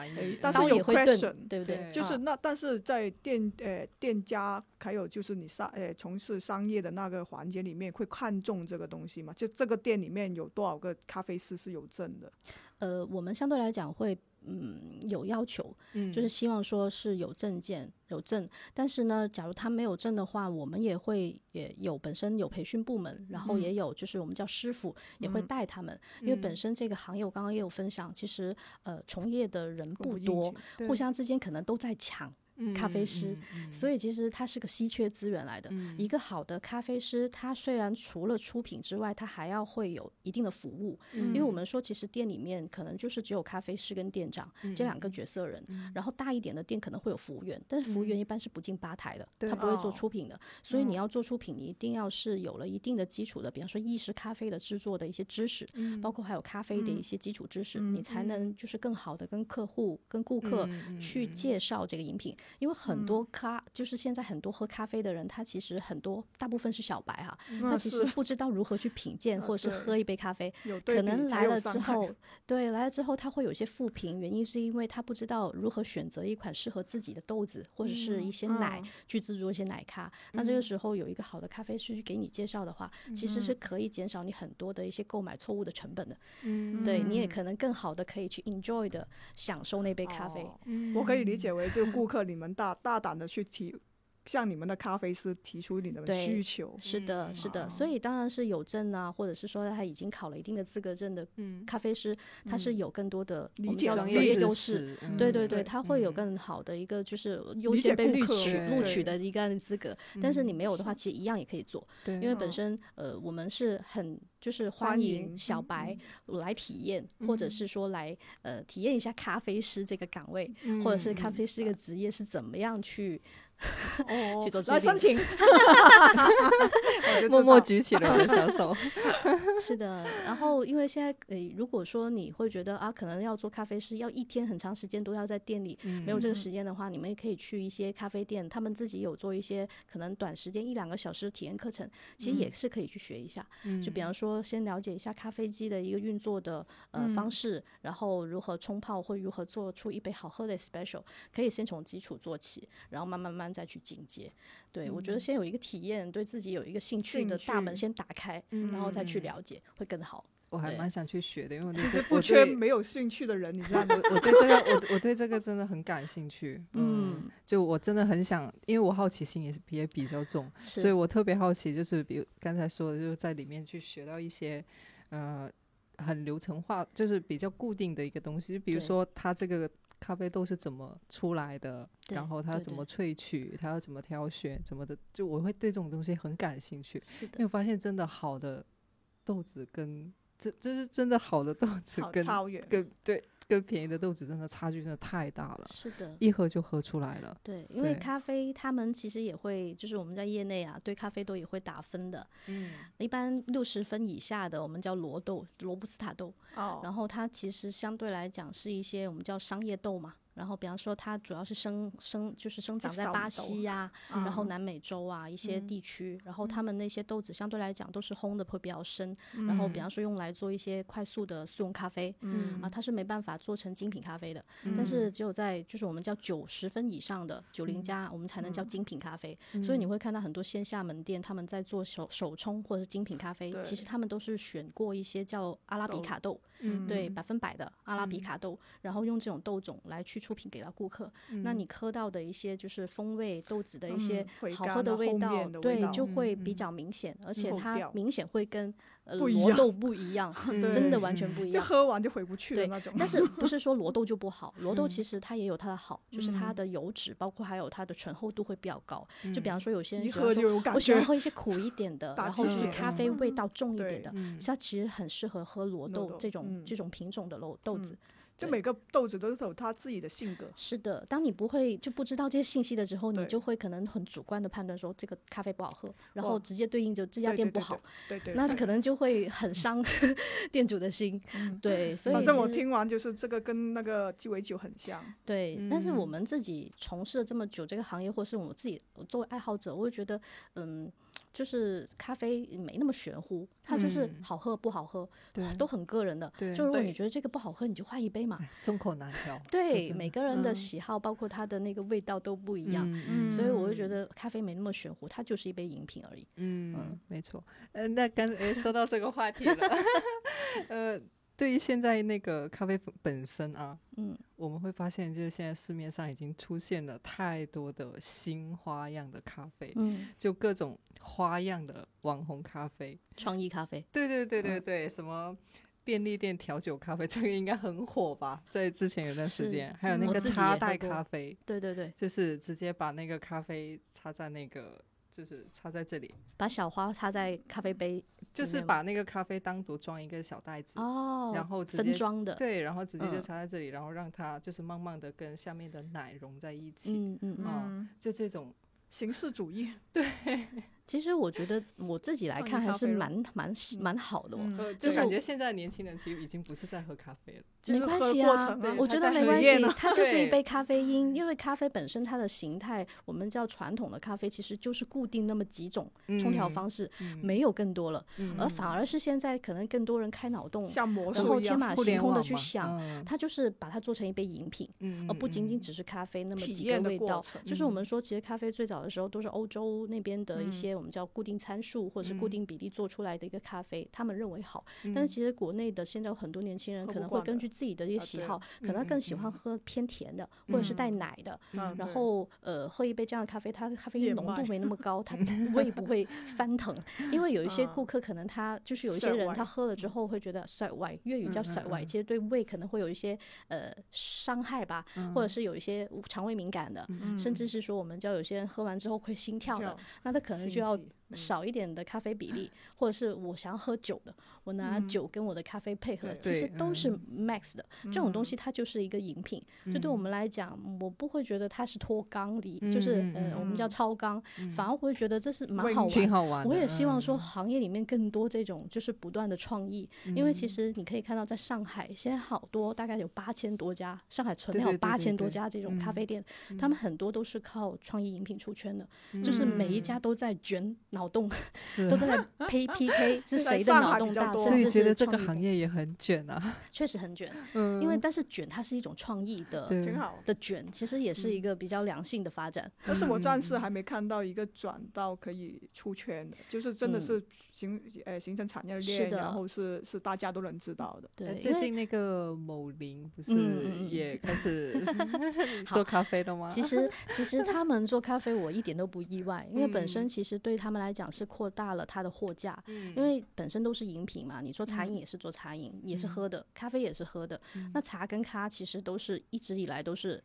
但是有也会钝 question，，对不对？就是那，但是在店呃店家还有就是你商呃从事商业的那个环节里面，会看重这个东西吗？就这个店里面有多少个咖啡师是有证的？呃，我们相对来讲会嗯有要求，嗯就是希望说是有证件有证，但是呢，假如他没有证的话，我们也会也有本身有培训部门，然后也有就是我们叫师傅也会带他们，因为本身这个行业我刚刚也有分享，其实呃从业的人不多互相之间可能都在抢。咖啡师，所以其实它是个稀缺资源来的。一个好的咖啡师，他虽然除了出品之外，他还要会有一定的服务，因为我们说其实店里面可能就是只有咖啡师跟店长这两个角色人，然后大一点的店可能会有服务员，但是服务员一般是不进吧台的，他不会做哦。出品的，所以你要做出品，你一定要是有了一定的基础的，比方说意式咖啡的制作的一些知识，包括还有咖啡的一些基础知识，你才能就是更好的跟客户、跟顾客去介绍这个饮品，因为很多咖就是现在很多喝咖啡的人，他其实很多大部分是小白哈，他其实不知道如何去品鉴 或者是喝一杯咖啡，可能来了之后，对，来了之后他会有一些负评，原因是因为他不知道如何选择一款适合自己的豆子或者是一些奶、嗯去制作一些奶咖。那这个时候有一个好的咖啡师去给你介绍的话，其实嗯是可以减少你很多的一些购买错误的成本的。嗯，对，你也可能更好的可以去 enjoy 的享受那杯咖啡。哦我可以理解为就顾客 你们大大胆的去提。向你们的咖啡师提出你的对需求，是的，是的，哦所以当然是有证啊，或者是说他已经考了一定的资格证的咖啡师，他是有更多的我理们叫解专业优知势。对对对，对他会有更好的一个就是优先被录取录取。的一个资格，但是你没有的话，其实一样也可以做，对，因为本。身呃我们是很就是欢欢迎迎小白来体验，或者是。说来呃体验一下咖啡师这个岗位，或者是咖啡师这个职业是怎么样去哦去做来申制定请，我 就默默举起了我的小手。是的，然后因为现在诶，如果说你会觉得啊，可能要做咖啡师，要一天很长时间都要在店里，没有这个时间的话，你们也可以去一些咖啡店，他们自己有做一些可能短时间一两个小时的体验课程，其实也是可以去学一下。就比方说，先了解一下咖啡机的一个运作的呃方式，然后如何冲泡或如何做出一杯好喝的 special，可以先从基础做起，然后慢慢慢再去进阶。对我觉得先有一个体验，对自己有一个兴趣的大门先打开，然后再去了解会更好。我还蛮想去学的，因为我其实不缺没有兴趣的人，你知道吗？我我对这个我我对这个真的很感兴趣。嗯，嗯，就我真的很想，因为我好奇心也是也比较重，所以我特别好奇，就是比如刚才说的，就是在里面去学到一些呃很流程化，就是比较固定的一个东西，就比如说它这个咖啡豆是怎么出来的，然后它要怎么萃取，它要怎么挑选，怎么的，就我会对这种东西很感兴趣，因为我发现真的好的豆子跟这这是真的好的豆子跟超远，跟对跟便宜的豆子真的差距真的太大了，是的。一喝就喝出来了。对，因为咖啡他们其实也会，就是我们在业内啊，对咖啡豆也会打分的。嗯，一般六十分以下的，我们叫罗豆、罗布斯塔豆。哦，然后它其实相对来讲是一些我们叫商业豆嘛。然后比方说它主要是生生就是生长在巴西呀、嗯然后南美洲啊一些地区，然后他们那些豆子相对来讲都是烘的会比较深，然后比方说用来做一些快速的速溶咖啡，嗯。啊，它是没办法做成精品咖啡的，但是。只有在就是我们叫九十分以上的九零加，我们才能叫精品咖啡。所以你。会看到很多线下门店他们在做手手冲或者是精品咖啡，其实他们都是选过一些叫阿拉比豆卡豆，嗯。对，百分百的阿拉比卡豆，然后用这种豆种来去出品给到顾客。那你喝到的一些就是风味豆子的一些好喝的味道，对，就会比较明显，而且它明显会跟呃罗豆不一样，真的完全不一就样。喝完就回不去的对那种。但是 不是说罗豆就不好？罗豆其实它也有它的好，就是它的油脂，包括还有它的醇厚度会比较高。就比方说有些人我喜欢，喝一些苦一点的，然后是咖啡味道重一点的，嗯。它其实很适合喝罗罗豆豆这种嗯。这种品种的豆豆子。对就每个豆子都是有它自己的性格。是的，当你不会就不知道这些信息的时候，你就会可能很主观的判断说这个咖啡不好喝，然后直接对应着这家店不好，对对，那可能就会很伤 店主的心。对，所以反正我听完就是这个跟那个鸡尾酒很像。对，但是我们自己从事了这么久这个行业，或是我们自己作为爱好者，我会觉得，嗯，就是咖啡没那么玄乎，它就是嗯好喝不好喝，对都很个人的。对就如果你觉得这个不好喝，你就换一杯嘛。众口难调。对，每个人的嗯喜好，包括它的那个味道都不一样，嗯所以我就觉得咖啡没那么玄乎，它就是一杯饮品而已。嗯，没错。呃，那刚才说到这个话题了，呃，对于现在那个咖啡本本身啊，嗯，我们会发现，就是现在市面上已经出现了太多的新花样的咖啡，嗯，就各种花样的网红咖啡。创意咖啡，对对对对对，什么？便利店调酒咖啡，这个应该很火吧？在之前有段时间，还有嗯那个插袋咖啡，对对对，就是直接把那个咖啡插在那个，就是插在这里，把小花插在咖啡杯就是把那个咖啡单独装一个小袋子，哦，然后直接分装的，对，然后直接就嗯插在这里，然后让它就是慢慢的跟下面的奶融在一起，嗯嗯嗯。就这种，形式主义。其实我觉得我自己来看还是蛮蛮蛮好的哦。嗯，呃，就就是感觉现在的年轻人其实已经不是在喝咖啡了，没关系啊我觉得没关系它就是一杯咖啡因，因为咖啡本身它的形态，我们叫传统的咖啡，其实就是固定那么几种冲调嗯方式，嗯没有更多了。嗯而反而是现在可能更多人开脑洞，像魔然后术一样。天马行空的去想，嗯它就是把它做成一杯饮品，嗯而不仅仅嗯只是咖啡那么几个味道。就是我们说，其实咖啡最早的时候都是欧洲那边的一嗯些我们叫固定参数或者是固定比例做出来的一个咖啡，他们认为好。嗯但是其实国内的现在有很多年轻人可能会根据自己的一些喜好，可能更喜欢嗯。喝偏甜的或者是带奶的，嗯然后呃喝一杯这样的咖啡，它的咖啡因浓度没那么高，它胃不会翻腾。因为有一些啊顾客可能他就是有一些人他喝了之后会觉得甩歪，粤语叫嗯甩歪，嗯。其实对胃可能会有一些呃伤害吧，或者是有一些肠胃敏感的，甚至是说我们叫有些人喝完之后会心跳的，那他可能就要悸少一点的咖啡比例，或者是我想要喝酒的，我拿酒跟我的咖啡配合，对。其实都是 max 的。这种东西它就是一个饮品，就对我们来讲，我不会觉得它是脱缸里，就是呃我们叫嗯超缸，反而会觉得这是蛮好玩。挺好玩的。我也希望嗯。说，行业里面更多这种就是不断的创意，因为其实你可以看到，在上海现在好多，大概有八千多家，上海存量八千多家这种咖嗯啡店，他们很多都是靠创意饮品出圈的，就是每一家都在卷脑脑洞是都，在那 P P K 是谁的脑洞大，比较多所以觉得这个行业也很卷啊。确实很卷，嗯，因为但是卷它是一种创意的挺好。的卷，其实也是一个比较良性的发展。但是我暂嗯时还没看到一个转到可以出圈的，就是真的嗯是形呃形成产业是链，的然后是是大家都能知道的。对，最近那个某林不是也开始做咖啡了吗？其实，其实他们做咖啡，我一点都不意外，因为本身嗯其实对他们来讲是扩大了它的货架，嗯因为本身都是饮品嘛，你做茶饮嗯也是做茶饮，也是喝的，咖啡也是喝的。那茶跟咖其实都是一直以来都是。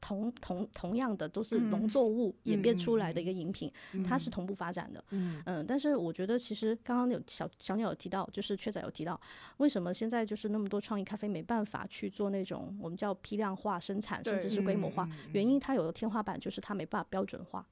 同同同样的都是农嗯作物演变出来的嗯一个饮品，它是同步发展的。嗯嗯，但是我觉得其实刚刚有小小鸟有提到，就是雀仔有提到，为什么现在就是那么多创意咖啡没办法去做那种我们叫批量化生产，甚至是规模化？原因它有个天花板，就是它没办法标准化。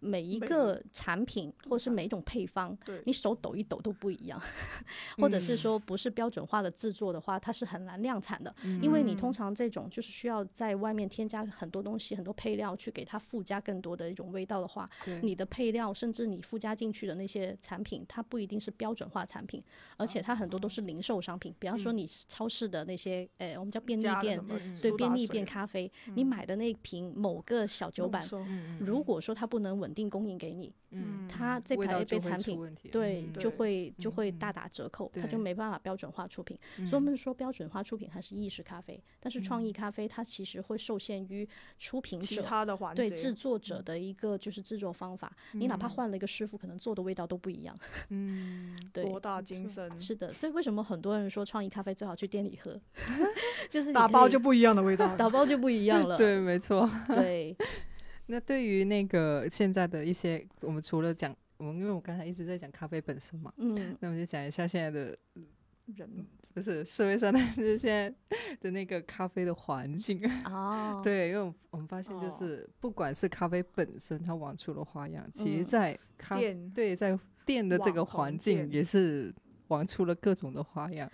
每一个产品或是每一种配方，你手抖一抖都不一样，或者是嗯。说不是标准化的制作的话，它是很难量产的，因为你通嗯常这种就是需要在外面添加很多东西、很多配料去给它附加更多的一种味道的话，你的配料甚至你附加进去的那些产品，它不一定是标准化产品，而且它很多都是零售商品，比方说你超市的那些，呃，我们叫便利店对便利店咖啡，你买的那瓶某个小酒版，嗯如果说它不能稳定供应给你，嗯，它这排杯产品。对，嗯就会就会嗯大打折扣，它就没办法标准化出品。所以我们说标准化出品还是意式咖啡，但是创意咖啡它其实会受限于出品其者。他的环节，对制作者的一个就是制作方法，你哪怕嗯换了一个师傅，可能做的味道都不一样。嗯，对，博大精深，是的，所以为什么很多人说创意咖啡最好去店里喝，就是打包就不一样的味道。打包就不一样了。对，没错。对，那对于那个现在的一些，我们除了讲，我们因为我刚才一直在讲咖啡本身嘛，嗯，那我们就讲一下现在的，人不是社会上的，就是现在的那个咖啡的环境。哦，对，因为我们发现就哦是，不管是咖啡本身，它玩出了花样，其实嗯在咖店对在店的这个环境也是玩出了各种的花样。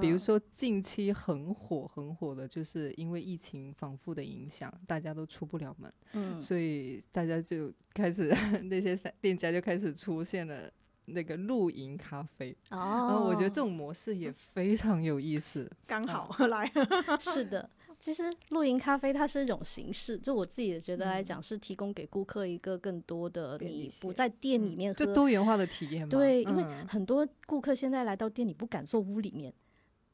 比如嗯说近期很火很火的，就是因为疫情反复的影响，大家都出不了门，嗯，所以大家就开始 那些店家就开始出现了那个露营咖啡。哦，然后我觉得这种模式也非常有意思。刚嗯好 来，是的，其实露营咖啡它是一种形式，就我自己觉得来讲，是提供给顾客一个更多的你不在店里面喝，就多元化的体验嘛。对，因为嗯很多顾客现在来到店里不敢坐屋里面。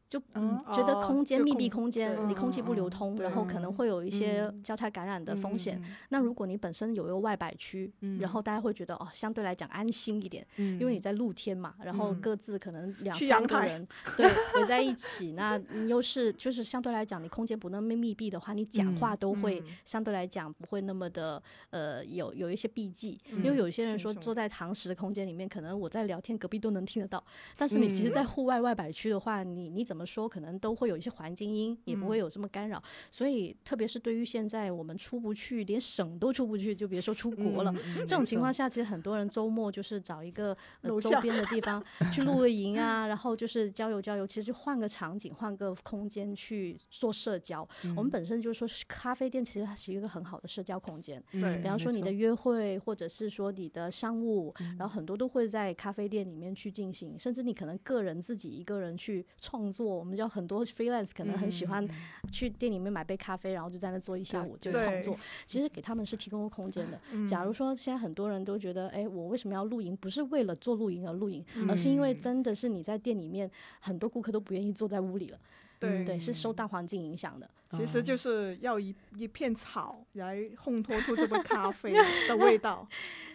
就嗯觉得哦空间、就密闭空空间，你空气不流通，然后可能会有一些嗯交叉感染的风险。嗯那如果你本身有一个外摆区，嗯然后大家会觉得哦，相对来讲安心一点，嗯因为你在露天嘛，然后嗯各自可能两三个人对围在一起，那你又是就是相对来讲，你空间不那么密闭的话，你讲话都会嗯相对来讲不会那么的呃有有一些避忌，嗯因为有些人说坐在堂食的空间里面，可能我在聊天，隔壁都能听得到，但是你其实，嗯在户外外摆区的话，你你怎么说，可能都会有一些环境音，也不会嗯有这么干扰。所以，特别是对于现在我们出不去，连省都出不去，就别说出国了。嗯这种情况下，其实很多人周末就是找一个、呃、周边的地方 去露个营啊，然后就是郊游郊游，其实就换个场景、换个空间去做社交。我们本身就是说，咖啡店其实它是一个很好的社交空间。对比方说你的约会，或者是说你的商务，然后很多都会在咖啡店里面去进行，甚至你可能个人自己一个人去创作。我们叫很多 freelance 可能很喜欢去店里面买杯咖啡，然后就在那坐一下午就对创作。其实给他们是提供空间的。嗯假如说现在很多人都觉得，哎，我为什么要露营？不是为了做露营而露营，嗯而是因为真的是你在店里面，很多顾客都不愿意坐在屋里了。对对，是受大环境影响的。其实就是要一一片草来烘托出这杯咖 啡的味道。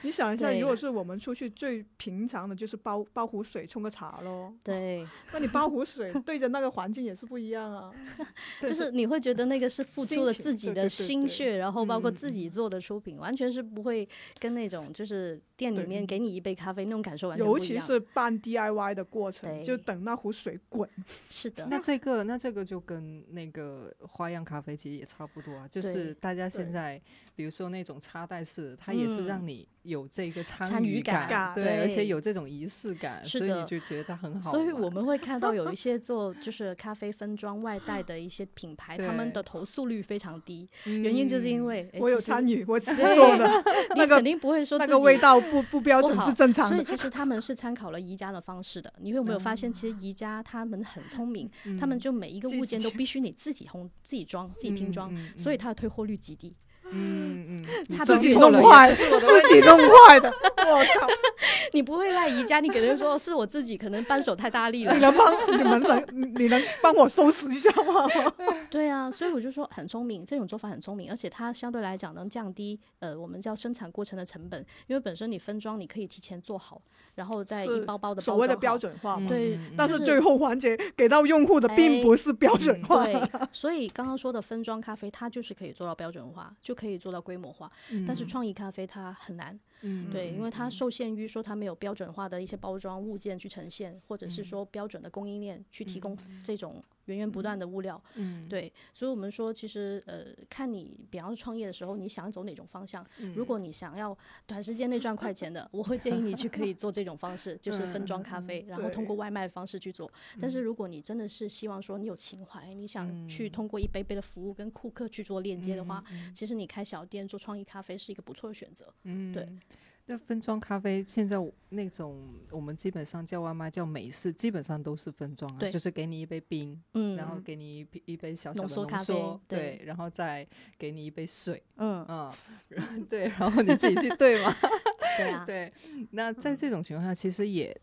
你想一下，如果是我们出去最平常的就是煲煲壶水冲个茶咯，对，那你煲壶水对着那个环境也是不一样啊。就是你会觉得那个是付出了自己的对对对对心血，然后包括嗯自己做的出品，完全是不会跟那种就是店里面给你一杯咖啡那种感受完全不一样。尤其是办 DIY 的过程，就等那壶水滚。是的，那这个那这个就跟那个花样咖啡其实也差不多啊，就是大家现在比如说那种插袋式，它也是让嗯。你有这个参参与感，感对，而且有这种仪式感，所以你就觉得它很好所以我们会看到有一 些做就是咖啡分装外带的一些品牌，他们的投诉率非常低，原因就是因嗯为、诶我有参与，我自己做的 那个肯定不会说自己那个味道不不标准是正常的。所以其实他们是参考了宜家的方式的。你有没有发现，其实宜家他们很聪明，他们就每一个物件都必须你自己烘、自己装、自己拼装，所以它的退货率极低。嗯嗯，自己弄坏，自己弄坏的，我靠！你不会赖宜家，你给人说是我自己可能扳手太大力了你。能帮你们能你能帮我收拾一下吗？对啊，所以我就说很聪明，这种做法很聪明，而且它相对来讲能降低呃我们叫生产过程的成本，因为本身你分装你可以提前做好，然后再一包包的所谓的标。准化嘛。对但是最后环节给到用户的并哎不是标准化。对，所以刚刚说的分装咖啡，它就是可以做到标准化，就可以做到规模化。但是创意咖啡它很难，嗯对，因为它受限于说它没有标准化的一些包装物件去呈现，或者是说标准的供应链去提供这种源源不断的物料。嗯对，所以我们说，其实呃，看你比方说创业的时候，你想走哪种方向。如果你想要短时间内赚快钱的，我会建议你去可以做这种方式，就是分装咖啡，然后通过外卖的方式去做。但是如果你真的是希望说你有情怀，你想去通过一杯杯的服务跟顾客去做链接的话，其实你开小店做创意咖啡是一个不错的选择。嗯对。那分装咖啡现在那种我们基本上叫外卖叫美式，基本上都是分装啊，就是给你一杯冰，嗯，然后给你一杯一杯小小的浓缩咖啡，对对，然后再给你一杯水，嗯，嗯，对，然后你自己去兑嘛，对啊，对。那在这种情况下，其实也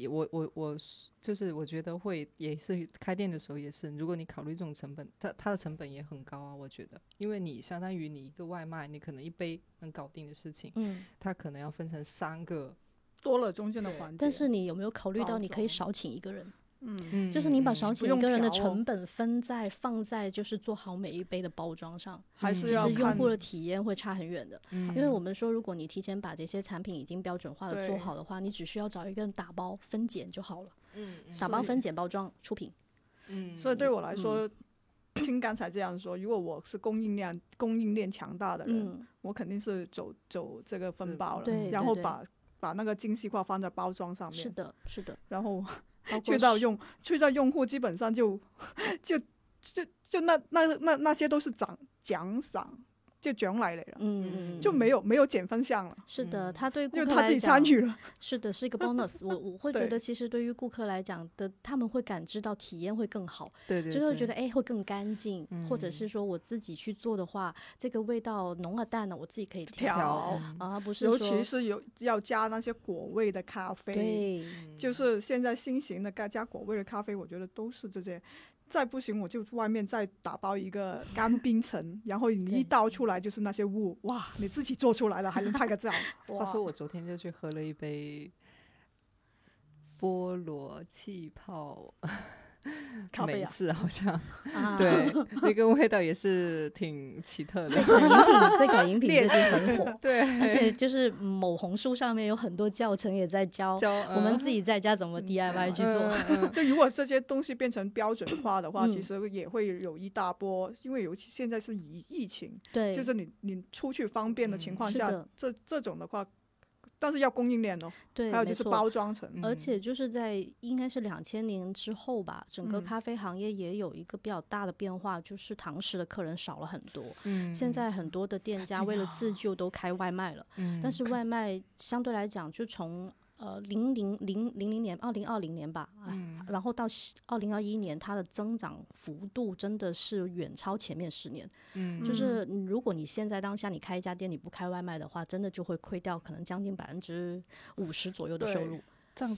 也我我我是就是我觉得会也是开店的时候也是，如果你考虑这种成本，它它的成本也很高啊，我觉得，因为你相当于你一个外卖，你可能一杯能搞定的事情，嗯，它可能要分成三个，多了中间的环节。但是你有没有考虑到你可以少请一个人？嗯，嗯，就是你把嗯少请一个人的成本分在放在就是做好每一杯的包装上，还是其实用户的体验会差很远的。嗯因为我们说，如果你提前把这些产品已经标准化的做好的话，你只需要找一个人打包分拣就好了，嗯打包分拣包装出品。嗯所以对我来说，听刚才这样说，如果我是供应链供应链强大的人，嗯，我肯定是走走这个分包了，然后把把那个精细化放在包装上面，是的，是的，然后去到用去到用户，基本上就 就就就那那那那些都是奖奖赏，就奖来了，嗯嗯，就嗯。没有没有减分项了，是的，他对顾因为他自己客来讲参与了。是的，是一个 bonus 我。我会觉得，其实对于顾客来讲的，他们会感知到体验会更好，对对，对就会觉得哎会更干净，或者嗯是说我自己去做的话，这个味道浓了淡了，我自己可以调。调。嗯。啊，不是尤其是有要加那些果味的咖啡，对。就是现在新型的加加果味的咖啡，我觉得都是这些。再不行，我就外面再打包一个干冰层，然后你一倒出来就是那些雾，哇！你自己做出来了，还能拍个照，话！说我昨天就去喝了一杯菠萝气泡美 咖啡啊，式，好像啊，对，那个味道也是挺奇特的。这款饮品，这款饮品猎最近很火，对，而且就是某红书上面有很多教程也在教教我们自己在家怎么 DIY 去做。嗯嗯 就如果这些东西变成标准化的话，嗯。其实也会有一大波，因为尤其现在是疫疫情，对，就是你你出去方便的情况下，这这种的话，但是要供应链哦，对，还有就是包装层，嗯。而且就是在应该是两千年之后吧，整个嗯。咖啡行业也有一个比较大的变化，就是堂食的客人少了很多。嗯。现在很多的店家为了自救都开外卖了，嗯但是外卖相对来讲，就从呃零零零零零年二零二零年吧，啊，嗯然后到二零二一年，它的增长幅度真的是远超前面十年。嗯就是嗯如果你现在当下你开一家店，你不开外卖的话，真的就会亏掉可能将近百分之五十左右的收对入。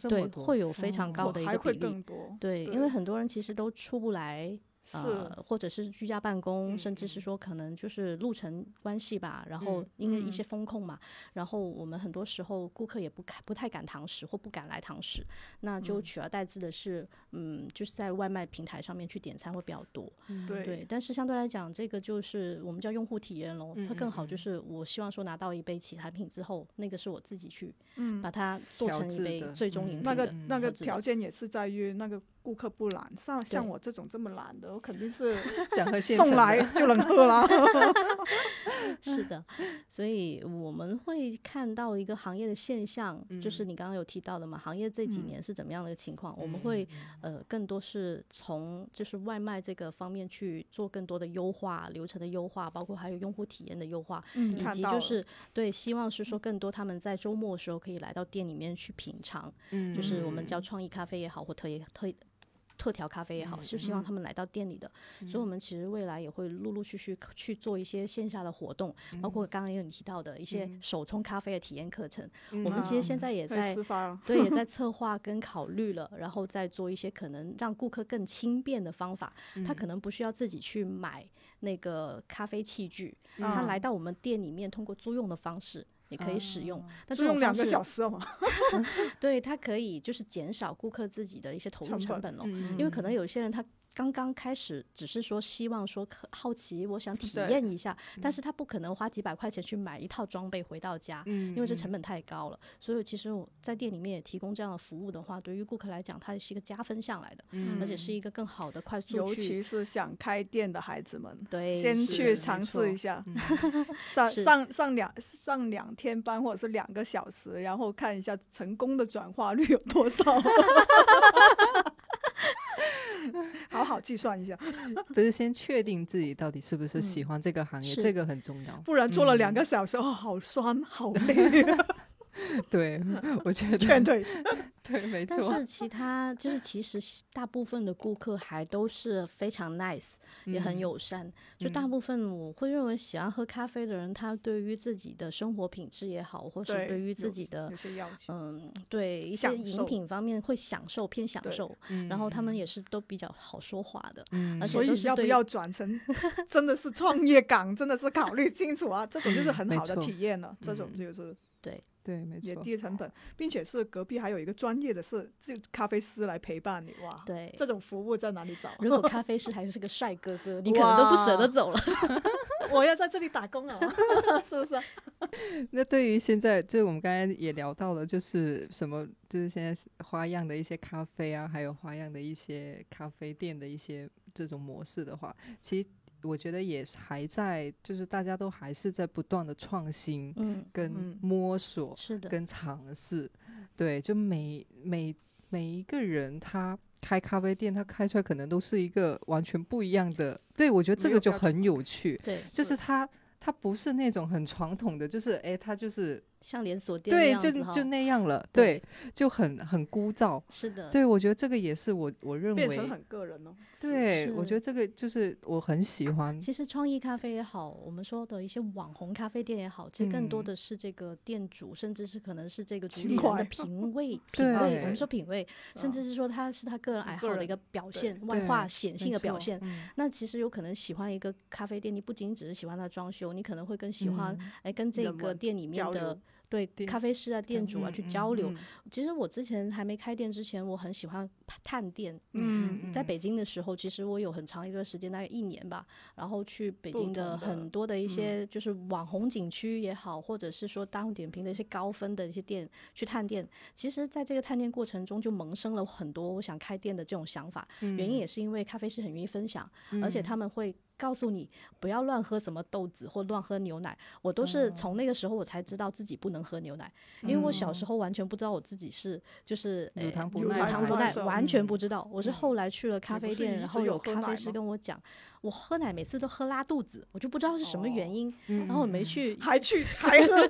对，会有非常哦高的一个比例。对，因为很多人其实都出不来，是呃，或者是居家办公，嗯甚至是说可能就是路程关系吧，然后嗯因为一些嗯风控嘛，然后我们很多时候顾客也不开不太敢堂食或不敢来堂食，那就嗯。取而代之的是，嗯，就是在外卖平台上面去点餐会比较多。对。对，但是相对来讲，这个就是我们叫用户体验咯，它更好就。是我希望说拿到一杯其产品之后，那个是我自己去嗯。把它做成一杯最终饮品那个那个条件也是在于那个顾客不懒，像像我这种这么懒的，我肯定是 想喝现送来就能喝啦。是的，所以我们会看到一个行业的现象，就是你刚刚有提到的嘛，行业这几嗯年是怎么样的一个情况？我们会呃更多是从就是外卖这个方面去做更多的优化流程的优化，包括还有用户体验的优化，嗯，以及就是对希望是说更多他们在周末的时候可以来到店里面去品尝，嗯就是我们叫创意咖啡也好，或特也特。特调咖啡也好，是希望他们来到店里的，所以我们其实未来也会陆陆续续去做一些线下的活动，包括刚刚也有提到的一些手冲咖啡的体验课程。我们其实现在也在。对，也在 策划跟考虑了，然后再做一些可能让顾客更轻便的方法。他可能不需要自己去买那个咖啡器具，他嗯来到我们店里面，通过租用的方式。也可以使用，但就这种方式用两个小时哦嘛，对它可以就是减少顾客自己的一些投入成成本本哦，因为可能有些人他刚刚开始只是说希望说可好奇，我想体验一下，但是他不可能花几百块钱去买一套装备回到家，因为这成本太高了。所以其实我在店里面也提供这样的服务的话，对于顾客来讲，它是一个加分项来的，而且是一。个更好的快速尤其是想开店的孩子们，对先去尝试一下，上上上两上两天班或者是两个小时，然后看一下成功的转化率有多少。好好计算一下，不是先确定自己到底是不是喜欢这个行业，是这个很重要。不然做了两个小时，哦，好酸，好累，对，我觉得劝退。对，没错。但是其他就是其实大部分的顾客还都是非常 nice，、也很友善。就大部分我会认为喜欢喝咖啡的人，他对于自己的生活品质也好，或是对对于自己的嗯，对一些饮品方面会享受偏享受，然后他们也是都比较好说话的，嗯而且所以都是对要不要转成 真的是创业岗，真的是考虑清楚啊，这种就是很好的体验了，这种就是对，没错也。低成本，并且是隔壁还有一个专业的是就咖啡师来陪伴你，哇，对这种服务在哪里找？如果咖啡师还是个帅哥哥，你可能都不舍得走了。我要在这里打工了，是不是啊？那对于现在，就我们刚才也聊到了，就是什么，就是现在花样的一些咖啡啊，还有花样的一些咖啡店的一些这种模式的话，其实我觉得也还在，就是大家都还是在不断的创新、嗯，跟嗯摸索、是的，跟尝试。对，就每每每一个人他开咖啡店，他开出来可能都是一个完全不一样的。对我觉得这个就很有趣，对，就是他。他不是那种很传统的，就是诶，他就是像连锁店那对，样就就那样了，对对，就很很枯燥。是的，对，我觉得这个也是我我认为，变成很个人哦。对我觉得这个就是我很喜欢。其实创意咖啡也好，我们说的一些网红咖啡店也好，其实更多嗯的是这个店主，甚至是可能是这个主理人的品 味，品味。我们说品味，甚嗯至是说他是他个人爱好的一个表现，外化显性的表现。嗯那其实有可能喜欢一个咖啡店，你不仅只是喜欢它的装修，你可能会更喜欢嗯哎跟这个店里面的流对咖啡师啊、店主啊去交流。嗯其实我之前还没开店之前，我很喜欢探店，嗯在北京的时候，其实我有很长一段时间，大概一年吧，然后去北京的很多的一些就是网红景区也好，或者是说大众点评的一些高分的一些店去探店。其实，在这个探店过程中，就萌生了很多我想开店的这种想法。原因也是因为咖啡师很愿意分享，而且他们会。告诉你不要乱喝什么豆子或乱喝牛奶，我都是从那个时候我才知道自己不能喝牛奶，因为我小时候完全不知道我自己是就是乳糖不乳耐糖不耐糖不耐，受完全嗯不知道。我是后来去了咖啡店，然后有咖啡师跟我讲，我喝奶每次都喝拉肚子，我就不知道是什么原哦因，嗯然后我没去，还去 还喝，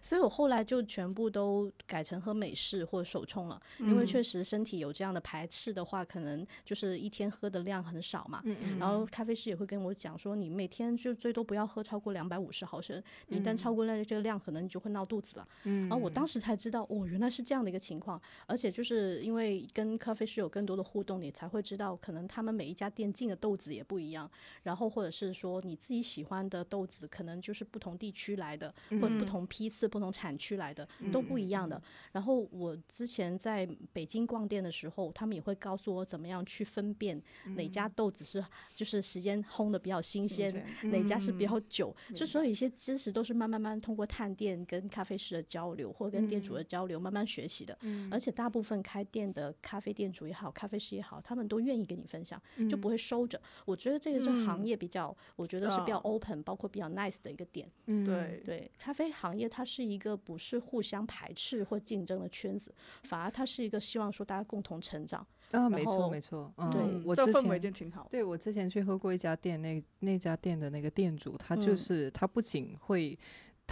所以我后来就全部都改成喝美式或手冲了，因为确实身体有这样的排斥的话，可能就是一天喝的量很少嘛。然后咖啡师也会跟我讲说，你每天就最多不要喝超过两百五十毫升，你一旦超过那这个量，可能你就会闹肚子了。然后我当时才知道，哦，原来是这样的一个情况，而且就是因为跟咖啡师有更多的互动，你才会知道，可能他们每一家店进的豆子也不一样，然后或者是说你自己喜欢的豆子，可能就是不同地区来的，或者不同批次、不同产区来的，都不一样的。然后我之前在北京逛店的时候，他们也会告诉我怎么样去分辨哪家豆子是就是时间烘的比较新鲜，哪家是比嗯较久，明就所有一些知识都是慢慢慢通过探店跟咖啡师的交流，或者跟店主的交流慢慢学习的。而且大部分开店的咖啡店主也好，咖啡师也好，他们都愿意跟你分享，就不会收着。我觉得这个是行嗯业比较，我觉得是比较啊 open，包括比较 nice 的一个点。嗯，对对，咖啡行业它是一个不是互相排斥或竞争的圈子，反而它是一个希望说大家共同成长。啊，没错没错，对嗯，我之这氛围前就挺好。对我之前去喝过一家店，那那家店的那个店主，他就嗯是、他不仅会。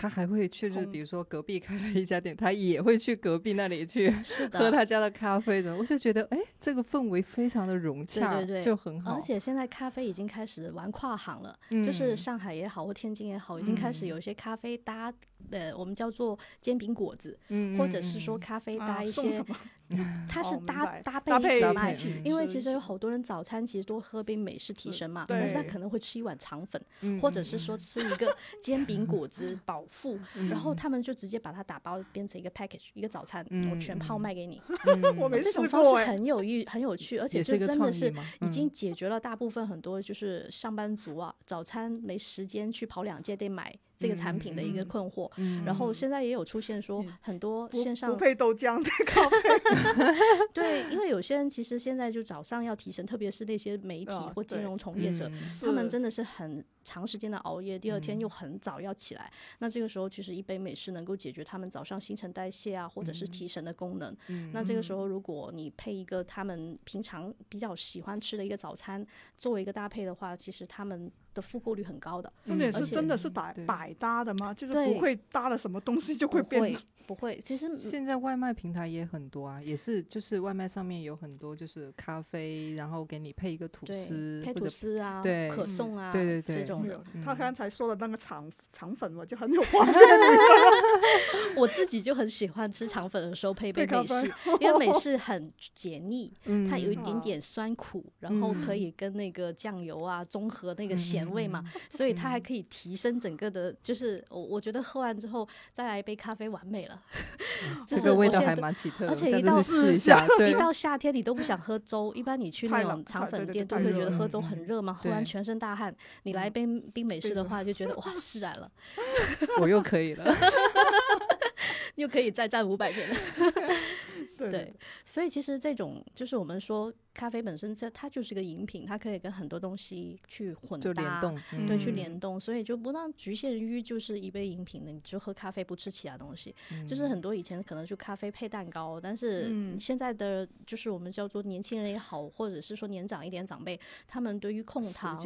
他还会去，就是比如说隔壁开了一家店，他也会去隔壁那里去，喝他家的咖啡的。我就觉得，哎，这个氛围非常的融洽，对对就很好。而且现在咖啡已经开始玩跨行了，嗯就是上海也好或天津也好，已经开始有一些咖啡搭呃，我们叫做煎饼果子，嗯或者是说咖啡搭啊一些，送什么 它是搭、搭搭配配一起卖。因为其实有好多人早餐其实多喝杯美式提神嘛，但是他可能会吃一碗肠粉，嗯或者是说吃一个煎饼果子 饱腹，嗯然后他们就直接把它打包变成一个 package 一个早餐，我全泡卖给你。嗯我没这种方式很有意很有趣，而且也就是一个创意真的是已经嗯解决了大部分很多就是上班族啊，早餐没时间去跑两界得买这个产品的一个困惑。嗯。然后现在也有出现说嗯。很多线上不配豆浆的咖啡，对，因为有些人其实现在就早上要提神，特别是那些媒体啊或金融从业者，嗯。他们真的是很长时间的熬夜，第二天嗯。又很早要起来。那这个时候其实一杯美式能够解决他们早上新陈代谢啊，或者是提神的功能。嗯那这个时候如果你配一个他们平常比较喜欢吃的一个早餐作为一个搭配的话，其实他们的复购率很高的。重点是真的是百百搭的吗？就是不会搭了什么东西就会变会不会，其实现在外卖平台也很多啊，也是就是外卖上面有很多就是咖啡，然后给你配一个吐司配吐或者司啊、对可颂啊，对对对这种的。他嗯刚才说的那个肠肠粉，我就很有画面。我自己就很喜欢吃肠粉的时候配一杯美式，因为美式很解腻，嗯它有一点嗯点酸苦，然后可以跟那个酱油啊综合那个咸味嘛，所以它还可以提升整个的，就是我我觉得喝完之后再来一杯咖啡完美了。这个味道还蛮奇特的，而且一到试试一下，对一，到夏天你都不想喝粥，一般你去那种肠粉店都会觉得喝粥很热嘛，喝完全身大汗，你来一杯冰美式的话就觉得哇释然了，我又可以了，又可以再战五百年了。对。对，所以其实这种就是我们说咖啡本身这它就是个饮品，它可以跟很多东西去混搭，联动，对，去嗯联动，所以就不让局限于就是一杯饮品的，你就喝咖啡不吃其他东西。就是很多以前可能就咖啡配蛋糕，但是嗯现在的就是我们叫做年轻人也好，或者是说年长一点长辈，他们对于控糖。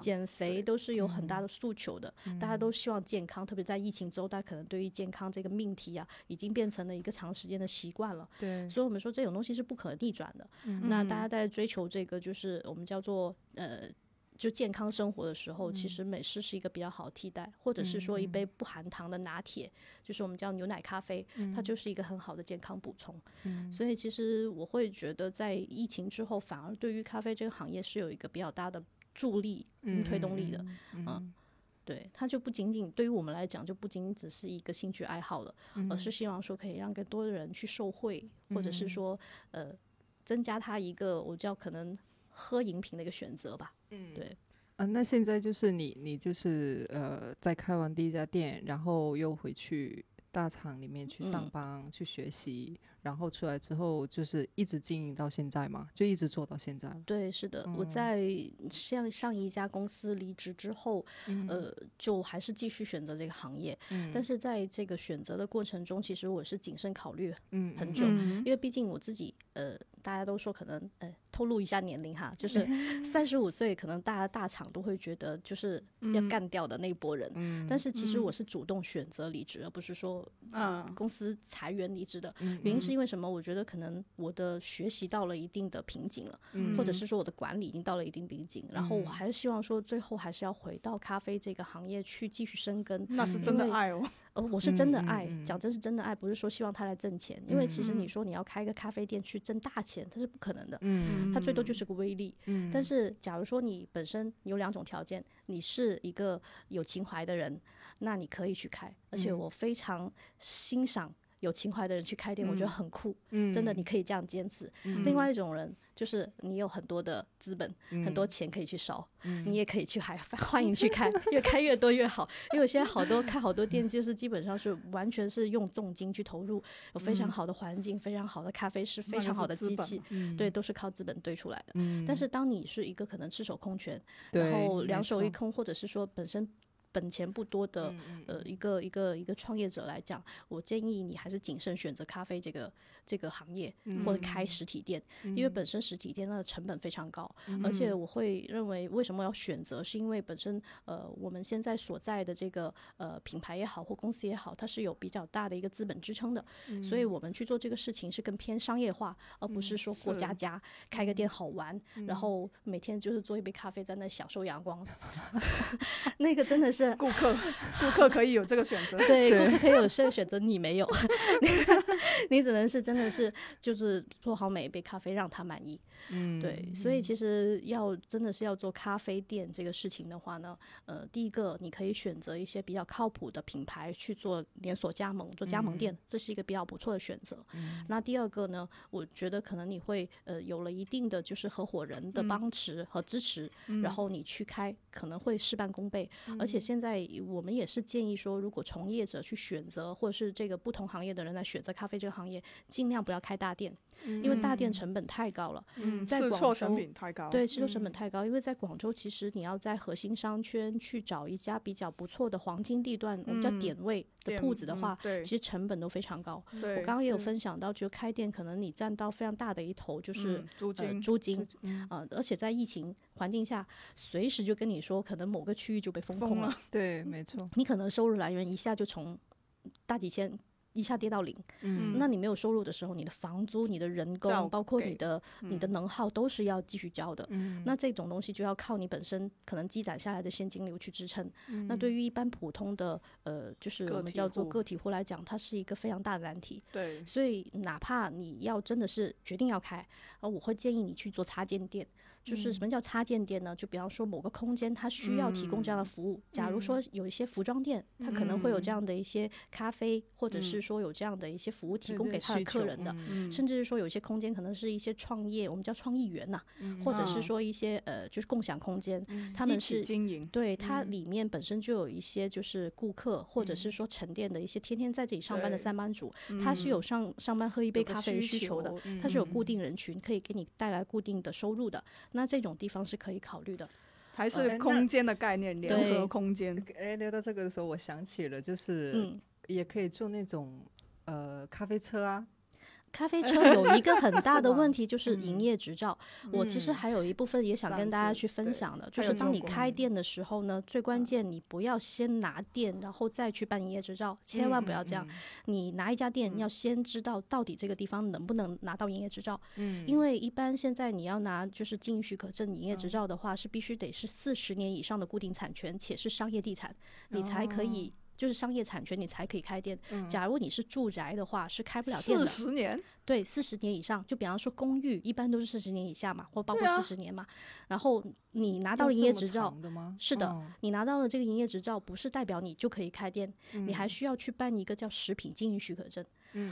减肥都是有很大的诉求的，大家都希望健康，特别在疫情之后，大家可能对于健康这个命题啊，已经变成了一个长时间的习惯了。对，所以我们说这种东西是不可逆转的。嗯那大家在追求这个就是我们叫做呃。就健康生活的时候，其实美式是一个比较好替代，或者是说一杯不含糖的拿铁，就是我们叫牛奶咖啡，它就是一个很好的健康补充。所以其实我会觉得，在疫情之后，反而对于咖啡这个行业是有一个比较大的助力、跟推动力的。嗯，对，它就不仅仅对于我们来讲，就不仅仅只是一个兴趣爱好了，而是希望说可以让更多的人去受惠，或者是说呃增加他一个我叫可能喝饮品的一个选择吧。嗯，对。啊，那现在就是你，你就是呃，在开完第一家店，然后又回去大厂里面去上嗯班、去学习，然后出来之后就是一直经营到现在嘛，就一直做到现在。对，是的，我在像上一家公司离职之后，呃，就还是继续选择这个行业。但是在这个选择的过程中，其实我是谨慎考虑嗯很久，嗯因为毕竟我自己，呃，大家都说可能，呃，透露一下年龄哈，就是三十五岁，可能大家大厂都会觉得就是要干掉的那一波人。但是其实我是主动选择离职，而不是说嗯公司裁员离职的。原因是因为什么？我觉得可能我的学习到了一定的瓶颈了，或者是说我的管理已经到了一定瓶颈，然后我还是希望说最后还是要回到咖啡这个行业去继续深耕。那是真的爱哦。呃，我是真的嗯嗯爱，嗯。讲真是真的爱，不是说希望他来挣钱，因为其实你说你要开个咖啡店去挣大钱，它是不可能的，嗯他最多就是个微利。嗯。但是假如说你本身有两种条件，你是一个有情怀的人，那你可以去开，而且我非常欣赏有情怀的人去开店，我觉得很酷。嗯真的，你可以这样坚持。另外一种人就是你有很多的资本，很多钱可以去烧，你也可以去还 欢迎去开，越开越多越好。因为有些好多开好多店，就是基本上是完全是用重金去投入，有非常好的环境、非常好的咖啡师、非常好的机器，对，都是靠资本堆出来的。但是当你是一个可能赤手空拳，然后两手一空，或者是说本身。本钱不多的呃一个一个一个创业者来讲，我建议你还是谨慎选择咖啡这个这个行业，或者开实体店，因为本身实体店它的成本非常高，而且我会认为为什么要选择，是因为本身呃我们现在所在的这个呃品牌也好或公司也好，它是有比较大的一个资本支撑的，所以我们去做这个事情是更偏商业化，而不是说过家家开个店好玩，然后每天就是做一杯咖啡在那享受阳光，那个真的是。顾客，顾客可以有这个选择，对，顾客可以有这个选择，你没有，你只能是真的是就是做好每一杯咖啡让他满意，嗯，对，所以其实要真的是要做咖啡店这个事情的话呢，呃，第一个你可以选择一些比较靠谱的品牌去做连锁加盟，做加盟店，这是一个比较不错的选择。那第二个呢，我觉得可能你会呃有了一定的就是合伙人的帮持和支持，然后你去开可能会事半功倍，而且现在我们也是建议说，如果从业者去选择，或者是这个不同行业的人来选择咖啡这个行业，尽量不要开大店，因为大店成本太高了。嗯，在广州成本太高，对，试错成本太高。因为在广州，其实你要在核心商圈去找一家比较不错的黄金地段，我们叫点位的铺子的话，其实成本都非常高。我刚刚也有分享到，就开店可能你占到非常大的一头，就是租金，租金啊，而且在疫情环境下，随时就跟你说，可能某个区域就被封控了。对，没错。你可能收入来源一下就从大几千一下跌到零，嗯，那你没有收入的时候，你的房租、你的人工，包括你的你的能耗都是要继续交的，嗯，那这种东西就要靠你本身可能积攒下来的现金流去支撑。那对于一般普通的呃，就是我们叫做个体户来讲，它是一个非常大的难题。对，所以哪怕你要真的是决定要开，而我会建议你去做插件店。就是什么叫插件店呢？就比方说某个空间它需要提供这样的服务，假如说有一些服装店，它可能会有这样的一些咖啡，或者是说有这样的一些服务提供给他的客人的，甚至是说有些空间可能是一些创业，我们叫创意园呐，或者是说一些呃就是共享空间，他们是经营，对它里面本身就有一些就是顾客，或者是说沉淀的一些天天在这里上班的三班主，他是有上上班喝一杯咖啡的需求的，他是有固定人群可以给你带来固定的收入的。那这种地方是可以考虑的，还是空间的概念，联合空间。哎，聊到这个的时候，我想起了，就是也可以做那种呃咖啡车啊。咖啡车有一个很大的问题，就是营业执照。我其实还有一部分也想跟大家去分享的，就是当你开店的时候呢，最关键你不要先拿店，然后再去办营业执照，千万不要这样。你拿一家店，要先知道到底这个地方能不能拿到营业执照。嗯，因为一般现在你要拿就是经营许可证、营业执照的话，是必须得是四十年以上的固定产权，且是商业地产，你才可以。就是商业产权，你才可以开店。假如你是住宅的话，是开不了店的。四十年？对，四十年以上。就比方说公寓，一般都是四十年以下嘛，或包括四十年嘛。然后你拿到营业执照，是的，你拿到了这个营业执照，不是代表你就可以开店，你还需要去办一个叫食品经营许可证。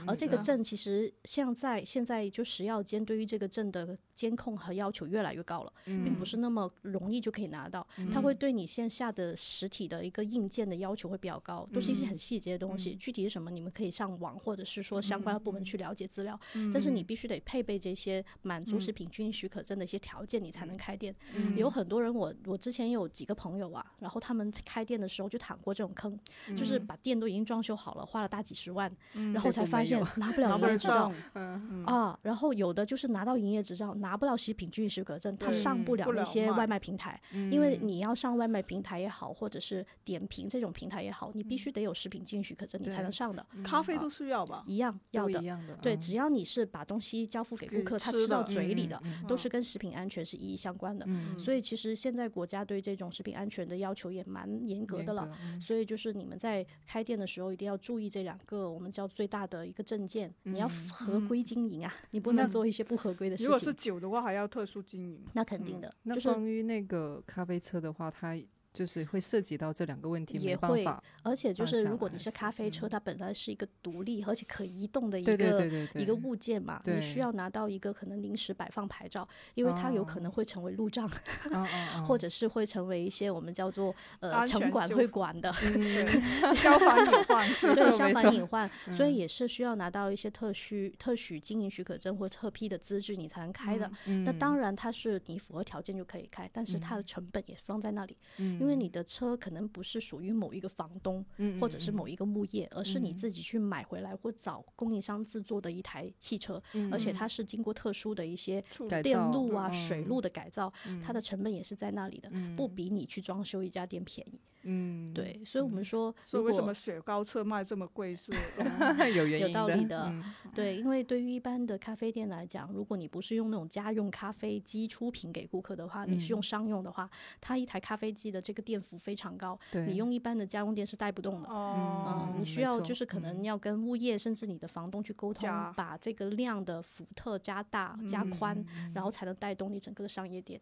而这个证其实像在现在就食药监对于这个证的监控和要求越来越高了，并不是那么容易就可以拿到。它会对你线下的实体的一个硬件的要求会比较高，都是一些很细节的东西。具体是什么，你们可以上网或者是说相关的部门去了解资料。但是你必须得配备这些满足食品经营许可证的一些条件，你才能开店。有很多人，我我之前有几个朋友啊，然后他们开店的时候就躺过这种坑，就是把店都已经装修好了，花了大几十万，然后才。发现拿不了营业执照，嗯啊，然后有的就是拿到营业执照，拿不了食品经营许可证，他上不了那些外卖平台，因为你要上外卖平台也好，或者是点评这种平台也好，你必须得有食品经营许可证，你才能上的。咖啡都是要吧？一样要的，对，只要你是把东西交付给顾客，他吃到嘴里的，都是跟食品安全是一一相关的。所以其实现在国家对这种食品安全的要求也蛮严格的了。所以就是你们在开店的时候一定要注意这两个，我们叫最大的。一个证件，你要合规经营啊，你不能做一些不合规的事情。如果是酒的话，还要特殊经营。那肯定的。那关于那个咖啡车的话，它。就是会涉及到这两个问题，也会。而且就是如果你是咖啡车，它本来是一个独立而且可移动的一对对个对对对，一个物件嘛，你需要拿到一个可能临时摆放牌照，因为它有可能会成为路障，或者是会成为一些我们叫做呃城管会管的。对，消防隐患，对，消防隐患，所以也是需要拿到一些特许、特许经营许可证或特批的资质，你才能开的。嗯那当然，它是你符合条件就可以开，但是它的成本也放在那里，嗯因为你的车可能不是属于某一个房东，嗯或者是某一个物业，而是你自己去买回来或找供应商制作的一台汽车，嗯而且它是经过特殊的一些电路啊、嗯。水路的改造，它的成本也是在那里的，不比你去装修一家店便宜。嗯，对，所以我们说，所以为什么雪糕车卖这么贵是？有原因有道理的嗯对，因为对于一般的咖啡店来讲，如果你不是用那种家用咖啡机出品给顾客的话，你是用商用的话，它一台咖啡机的这个电伏非常高，你用一般的家用电是带不动的。哦嗯，，你需要就是可能要跟物业甚至你的房东去沟通，把这个量的伏特加大、加宽，然后才能带动你整个的商业店。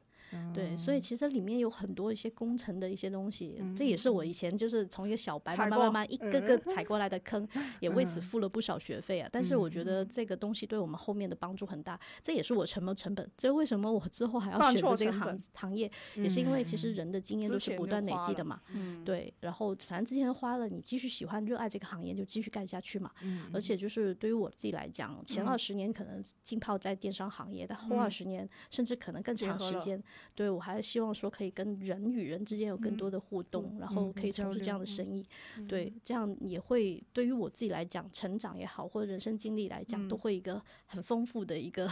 对，所以其实里面有很多一些工程的一些东西，这也是我以前就是从一个小白慢慢慢慢一个个踩过来的坑，也为此付了不少学费啊。但是我觉得这个东西对我们后面的帮助很大，这也是我沉没成本。这为什么我之后还要选择这个行错成本行业，也是因为其实人的经验都是不断累积的嘛。嗯，对，然后反正之前花了，你继续喜欢、热爱这个行业，就继续干下去嘛。而且就是对于我自己来讲，前二十年可能浸泡在电商行业，但后二十年甚至可能更长时间，对我还是希望说可以跟人与人之间有更多的互动，然后可以从事这样的生意。对，这样也会对于我自己来讲，成长也好，或者人生经历来讲，都会一个很丰富的一个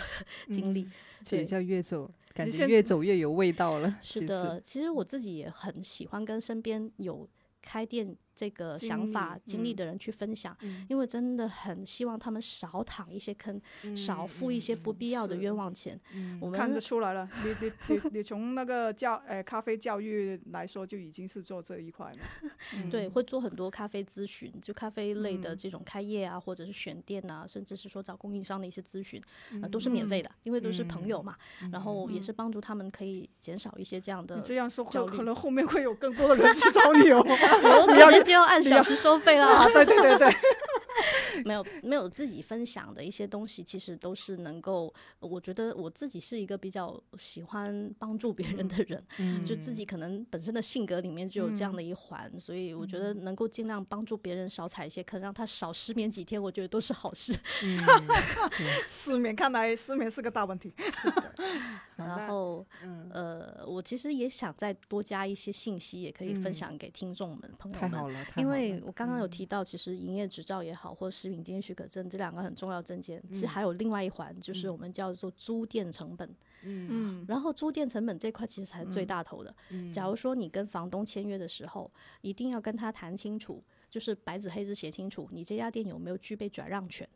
经历。这也叫越走，感觉越走越有味道了。是的，其实我自己也很喜欢跟身边有开店这个想法、经历嗯的人去分享，因为真的很希望他们少躺一些坑，少付一些不必要的冤枉钱。我看得出来了，你你你你从那个教呃咖啡教育来说，就已经是做这一块了。嗯对会做很多咖啡咨询，就咖啡类的这种开业啊，或者是选店啊，甚至是说找供应商的一些咨询，呃，都是免费的，因为都是朋友嘛，然后也是帮助他们可以减少一些这样的你这样说，可能后面会有更多的人去找你哦。就要按小时收费了。对对对对，没有没有自己分享的一些东西，其实都是能够，我觉得我自己是一个比较喜欢帮助别人的人，就自己可能本身的性格里面就有这样的一环，所以我觉得能够尽量帮助别人少踩一些坑，让他少失眠几天，我觉得都是好事。失眠，看来失眠是个大问题。是的 然后，呃，我其实也想再多加一些信息，也可以分享给听众们、朋友们。太好了，因为我刚刚有提到，其实营业执照也好，或者食品经营许可证这两个很重要的证件，其实还有另外一环，就是我们叫做租店成本。嗯，然后租店成本这块其实才是最大头的。假如说你跟房东签约的时候，一定要跟他谈清楚，就是白纸黑字写清楚，你这家店有没有具备转让权。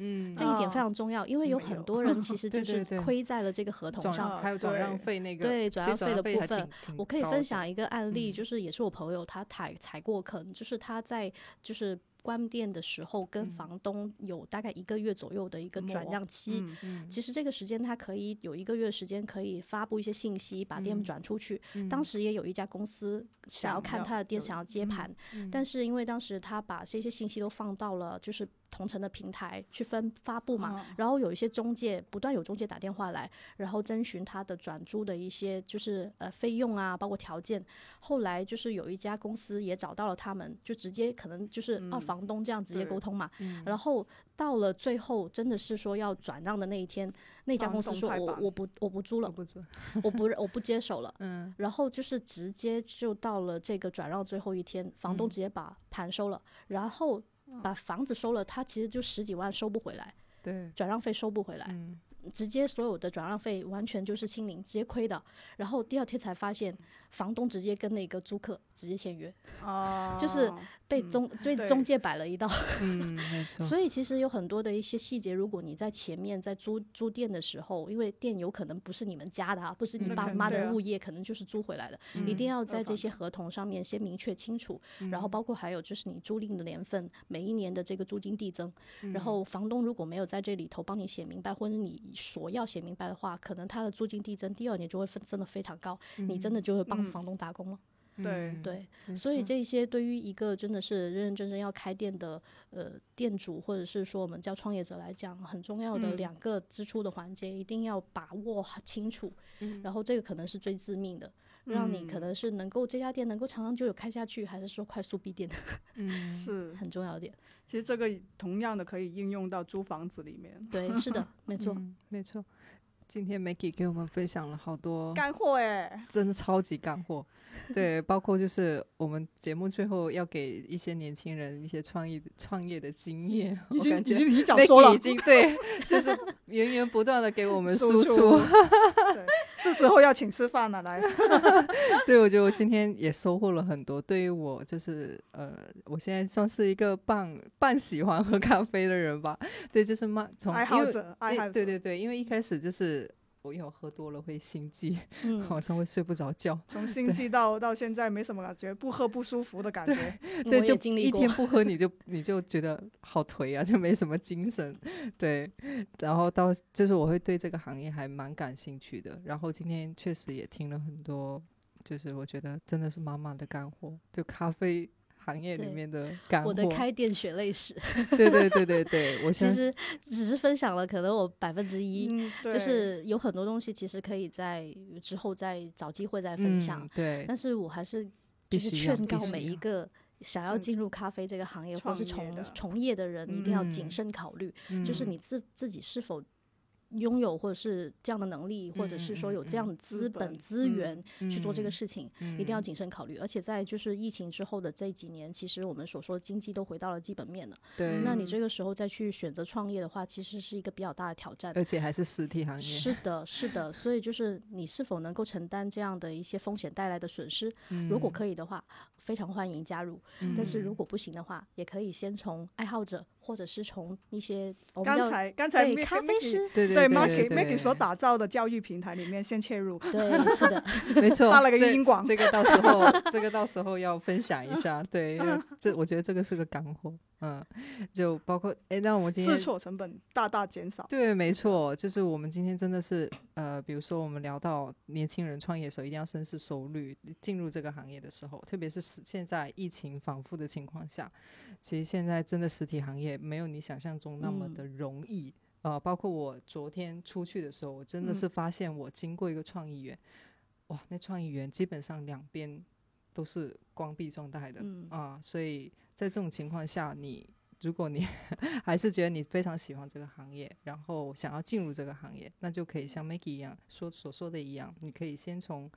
嗯，这一点非常重要，因为有很多人其实 就是亏在了这个合同上。啊还有转让费那个对转让费的部分我可以分享一个案例，就是也是我朋友他踩踩过坑，就是他在就是关店的时候跟房东有大概一个月左右的一个转让期。嗯其实这个时间他可以有一个月的时间可以发布一些信息，把嗯店转出去。当时也有一家公司想要看他的店，想要接嗯盘，但是因为当时他把这些信息都放到了就是同城的平台去分发布嘛，嗯然后有一些中介不断有中介打电话来，然后征询他的转租的一些就是呃费用啊，包括条件。后来就是有一家公司也找到了他们，就直接可能就是二房东这样直接沟通嘛，然后。到了最后，真的是说要转让的那一天，那家公司说我我不我不租了我，不租，我不我不接手了。嗯，然后就是直接就到了这个转让最后一天，房东直接把盘收了，然后把房子收了，他其实就十几万收不回来，对，转让费收不回来，嗯直接所有的转让费完全就是清零，直接亏的。然后第二天才发现，房东直接跟那个租客直接签约，哦，就是被中中介摆了一道。嗯，没 错，所以其实有很多的一些细节，如果你在前面在租租店的时候，因为店有可能不是你们家的啊，不是你爸妈的物业，可能就是租回来的，一定要在这些合同上面先明确清楚。然后包括还有就是你租赁的年份，每一年的这个租金递增，然后房东如果没有在这里头帮你写明白，或者你所要写明白的话，可能他的租金递增第二年就会分增的非常高，你真的就会帮房东打工了。对嗯对，所以这些对于一个真的是认认真真要开店的呃店主，或者是说我们叫创业者来讲，很重要的嗯两个支出的环节，一定要把握好清楚。嗯然后这个可能是最致命的，让你可嗯能是能够这家店能够长长久久开下去，还是说快速闭店，嗯 是，很重要的点。其实这个同样的可以应用到租房子里面，对，是的，没 错。嗯没错。今天 Maggie 给我们分享了好多干货哎，真的超级干货，对，包括就是我们节目最后要给一些年轻人一些创意创业的经验，已我感觉经已经已经讲说 Maggie 了已，经对，就是源源不断的给我们输输出，对，是时候要请吃饭了，来，对，我觉得我今天也收获了很多。对于我，就是呃，我现在算是一个半半喜欢喝咖啡的人吧。对，就是慢从爱好者，爱好者，对对对，因为一开始就是我因为我喝多了会心悸，嗯，晚上会睡不着觉。从心悸到到现在没什么感觉，不喝不舒服的感觉，对，我就经历一天。不喝你就你就觉得好颓啊，就没什么精神。对，然后到就是我会对这个行业还蛮感兴趣的。然后今天确实也听了很多，就是我觉得真的是满满的干货，就咖啡行业里面的干货。我的开店血泪史，对对对对对，我 其实只是分享了可能我百分之一，就是有很多东西其实可以在之后再找机会再分享。嗯、对，但是我还是就是必须劝告每一个想要进入咖啡这个行业或是从创业的从业的人，一定要谨嗯慎考虑，就是嗯你自自己是否。拥有或者是这样的能力，或者是说有这样的资本、资源去做这个嗯事情，嗯一定要谨慎考虑。而且在就是疫情之后的这几年，其实我们所说的经济都回到了基本面了。对，那你这个时候再去选择创业的话，其实是一个比较大的挑战。而且还是实体行业，是的，是的，所以就是你是否能够承担这样的一些风险带来的损失？如果可以的话，非常欢迎加入。但是如果不行的话，也可以先从爱好者，或者是从一些刚才刚才咖啡师，对对对对 Maggie 对 Maggie 所打造的教育平台里面先切入，对，是的，没错，发了个这音广这个到时候这个到时候要分享一下，对，这我觉得这个是个干货，嗯，就包括哎，那我们今天试错成本大大减少。对，没错，就是我们今天真的是呃，比如说我们聊到年轻人创业的时候，一定要深思熟虑，进入这个行业的时候，特别是现在疫情反复的情况下，其实现在真的实体行业没有你想象中那么的容易。呃，包括我昨天出去的时候，我真的嗯是发现我经过一个创意园，哇，那创意园基本上两边都是关闭状态的，嗯啊，所以在这种情况下，你如果你 还是觉得你非常喜欢这个行业，然后想要进入这个行业，那就可以像 Maggie 一样说所说的一样，你可以先从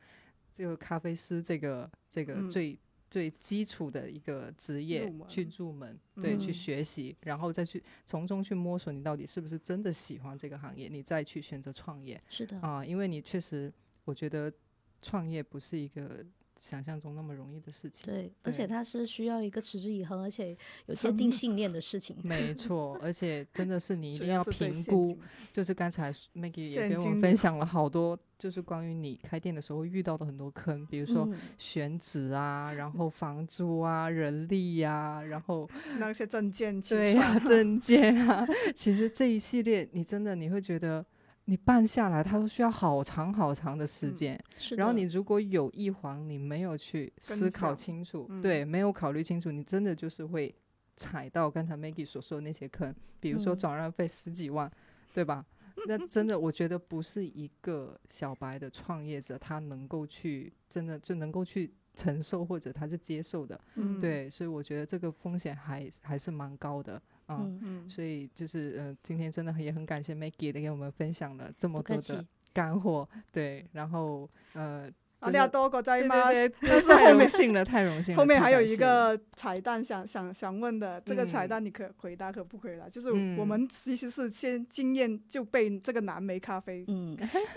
这个咖啡师这个这个嗯。最、最基础的一个职业去入门，对，去嗯。学习，然后再去从中去摸索你到底是不是真的喜欢这个行业，你再去选择创业是的，啊，因为你确实，我觉得创业不是一个想象中那么容易的事情。对，而且它是需要一个持之以恒，而且有坚定 信念的事情。没错，而且真的是你一定要评估就是刚才 Maggie 也跟我们分享了好多，就是关于你开店的时候会遇到的很多坑，比如说嗯选址啊，然后房租啊、人力呀、然后 那些证件起对证件啊，其实这一系列你真的你会觉得你办下来，它都需要好长好长的时嗯间。然后你如果有一环你没有去思考清楚，嗯对，没有考虑清楚，你真的就是会踩到刚才 Maggie 所说的那些坑，比如说嗯转让费十几万，对吧？那真的，我觉得不是一个小白的创业者他能够去真的就能够去承受或者他就接受的，嗯，对，所以我觉得这个风险还还是蛮高的啊。嗯，嗯，所以就是呃，今天真的也很感谢 Maggie 的给我们分享了这么不客气多的。干货，对，然后呃，阿真的廖多ござい对ます。对对，但真是太是后面荣幸了，太荣幸了。后面还有太感谢了，一个彩蛋想想想问的，这个彩嗯蛋你可回答可不回答？就是嗯我们其实是先经验就被这个蓝莓咖啡嗯，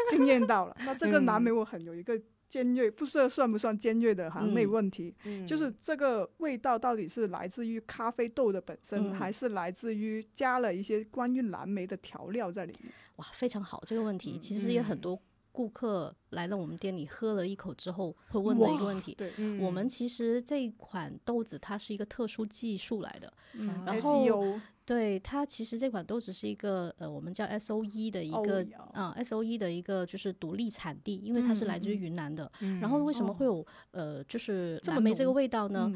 惊艳到了。那这个蓝嗯莓我很有一个 尖锐，不知道算不算尖锐的行内嗯问题，就是嗯这个味道到底是来自于咖啡豆的本身，嗯。还是来自于加了一些关于蓝莓的调料在里面？哇，非常好，这个问题。嗯。其实也很嗯。多顾客来到我们店里喝了一口之后会问的一个问题。对，嗯。我们其实这一款豆子它是一个特殊技术来的，嗯。然后对它其实这款豆子是一个呃，我们叫 S O E 的一个啊 S O E 的一个就是独立产地，因为它是来自于云南的。然后为什么会有呃就是蓝莓这个味道呢？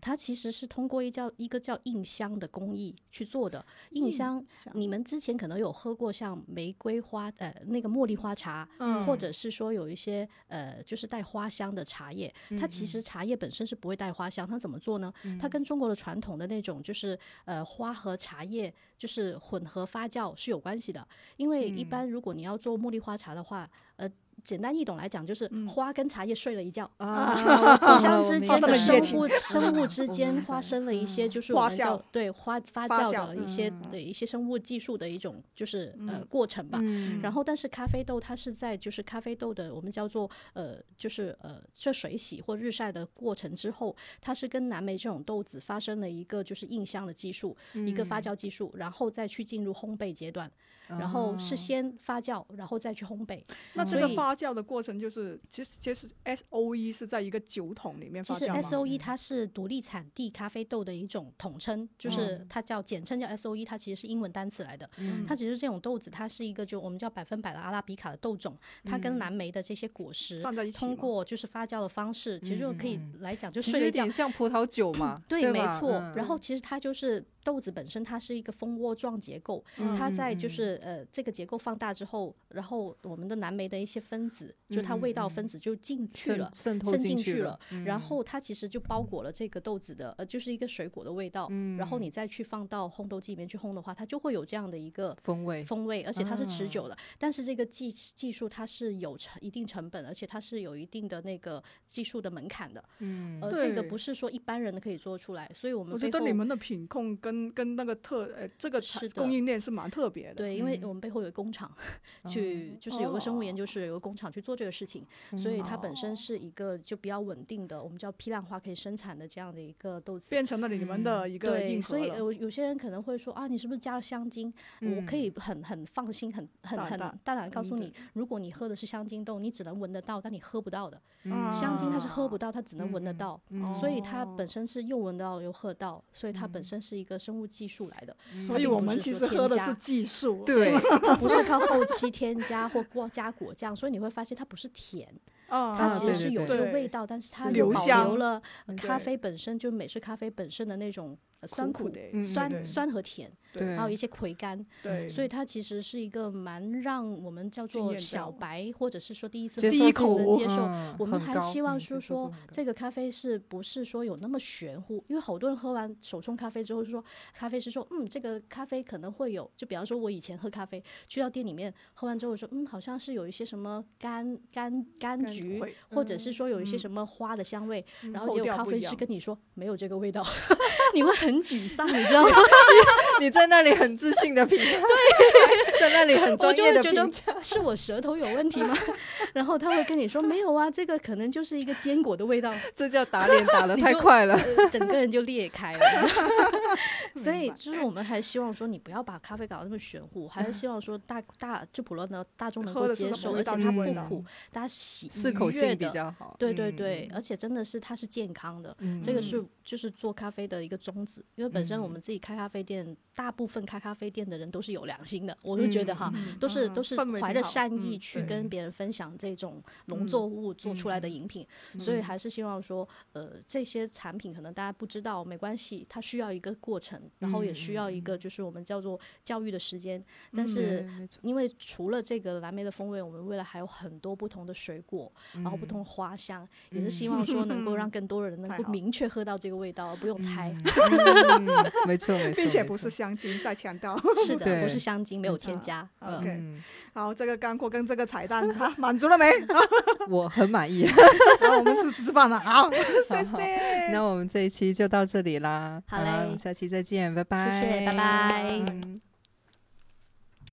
它其实是通过一叫一个叫印香的工艺去做的。印香，你们之前可能有喝过像玫瑰花呃那个茉莉花茶，或者是说有一些呃就是带花香的茶叶。它其实茶叶本身是不会带花香，它怎么做呢？它跟中国的传统的那种就是呃花和茶。茶叶就是混合发酵是有关系的，因为一般如果你要做茉莉花茶的话，呃。简单易懂来讲，就是花跟茶叶睡了一觉，互相之间的生物生物之间 发生了一些，就是我们叫对花发酵的一些的一些生物技术的一种就是呃过程吧。然后，但是咖啡豆它是在就是咖啡豆的我们叫做呃就是呃这水洗或日晒的过程之后，它是跟蓝莓这种豆子发生了一个就是印象的技术，一个发酵技术，然后再去进入烘焙阶段。然后是先发酵，然后再去烘焙。那这个发酵的过程就是，其实其实 S O E 是在一个酒桶里面发酵其实 S O E 它是独立产地咖啡豆的一种统称，就是它叫简称叫 S O E，它其实是英文单词来的。它其实这种豆子，它是一个就我们叫百分百的阿拉比卡的豆种，它跟蓝莓的这些果实通过就是发酵的方式，其实就可以来讲，就是有点像葡萄酒嘛。对，没错。然后其实它就是。豆子本身它是一个蜂窝状结构，它在就是呃这个结构放大之后，然后我们的蓝莓的一些分子，就它味道分子就进去了，渗透进去了，然后它其实就包裹了这个豆子的呃就是一个水果的味道，然后你。再去放到烘豆机里面去烘的话，它就会有这样的一个风味风味，而且它是持久的。但是这个技技术它是有成一定成本，而且它是有一定的那个技术的门槛的，嗯，呃这个不是说一般人可以做出来，所以我们我觉得你们的品控跟跟跟那个特呃这个供应链是蛮特别的，对，因为我们背后有工厂，去就是有个生物研究室，有个工厂去做这个事情，所以它本身是一个就比较稳定的，我们叫批量化可以生产的这样的一个豆子，变成了你们的一个硬核所以呃，有些人可能会说啊，你是不是加了香精？我可以很很放心，很很很大胆告诉你，如果你喝的是香精豆，你只能闻得到，但你喝不到的。香精它是喝不到，它只能闻得到，所以它本身是又闻到又喝到，所以它本身是一个生物技术来的。所以我们其实喝的是技术，对，它不是靠后期添加或过加果酱，所以你会发现它不是甜。它其实是有这个味道，但是它保留了咖啡本身就美式咖啡本身的那种酸苦、酸酸和甜，还有一些葵干，所以它其实是一个蛮让我们叫做小白或者是说第一次第一口能接受。我们还希望是说这个咖啡是不是说有那么玄乎？因为好多人喝完手冲咖啡之后说，咖啡师说嗯，这个咖啡可能会有，就比方说我以前喝咖啡去到店里面喝完之后说嗯，好像是有一些什么柑柑柑橘。或者是说有一些什么花的香味，然后结果咖啡师跟你说没有这个味道，你会很沮丧，你知道吗？你在那里很自信的评价，对，在那里很专业的评价，是我舌头有问题吗？然后他会跟你说没有啊，这个可能就是一个坚果的味道，这叫打脸打的太快了，整个人就裂开了。所以就是我们还希望说你不要把咖啡搞得那么玄乎，还是希望说大大就普罗的大众能够接受，而且它不苦，大家喜适口性比较好。对对对，而且真的是它是健康的，这个是就是做咖啡的一个宗旨，因为本身我们自己开咖啡店。大部分开咖啡店的人都是有良心的，我就觉得哈，都是都是怀着善意去跟别人分享这种农作物做出来的饮品，所以还是希望说，呃，这些产品可能大家不知道没关系，它需要一个过程，然后也需要一个就是我们叫做教育的时间。但是因为除了这个蓝莓的风味，我们未来还有很多不同的水果，然后不同的花香，也是希望说能够让更多人能够明确喝到这个味道，不用猜。没错没错，并且不是。香精再强调，是的，不是香精，没有添加。OK，好，这个干货跟这个彩蛋，哈，满足了没？我很满意。好，我们是吃饭了，好，谢谢。那我们这一期就到这里啦。好嘞，下期再见，拜拜。谢谢，拜拜。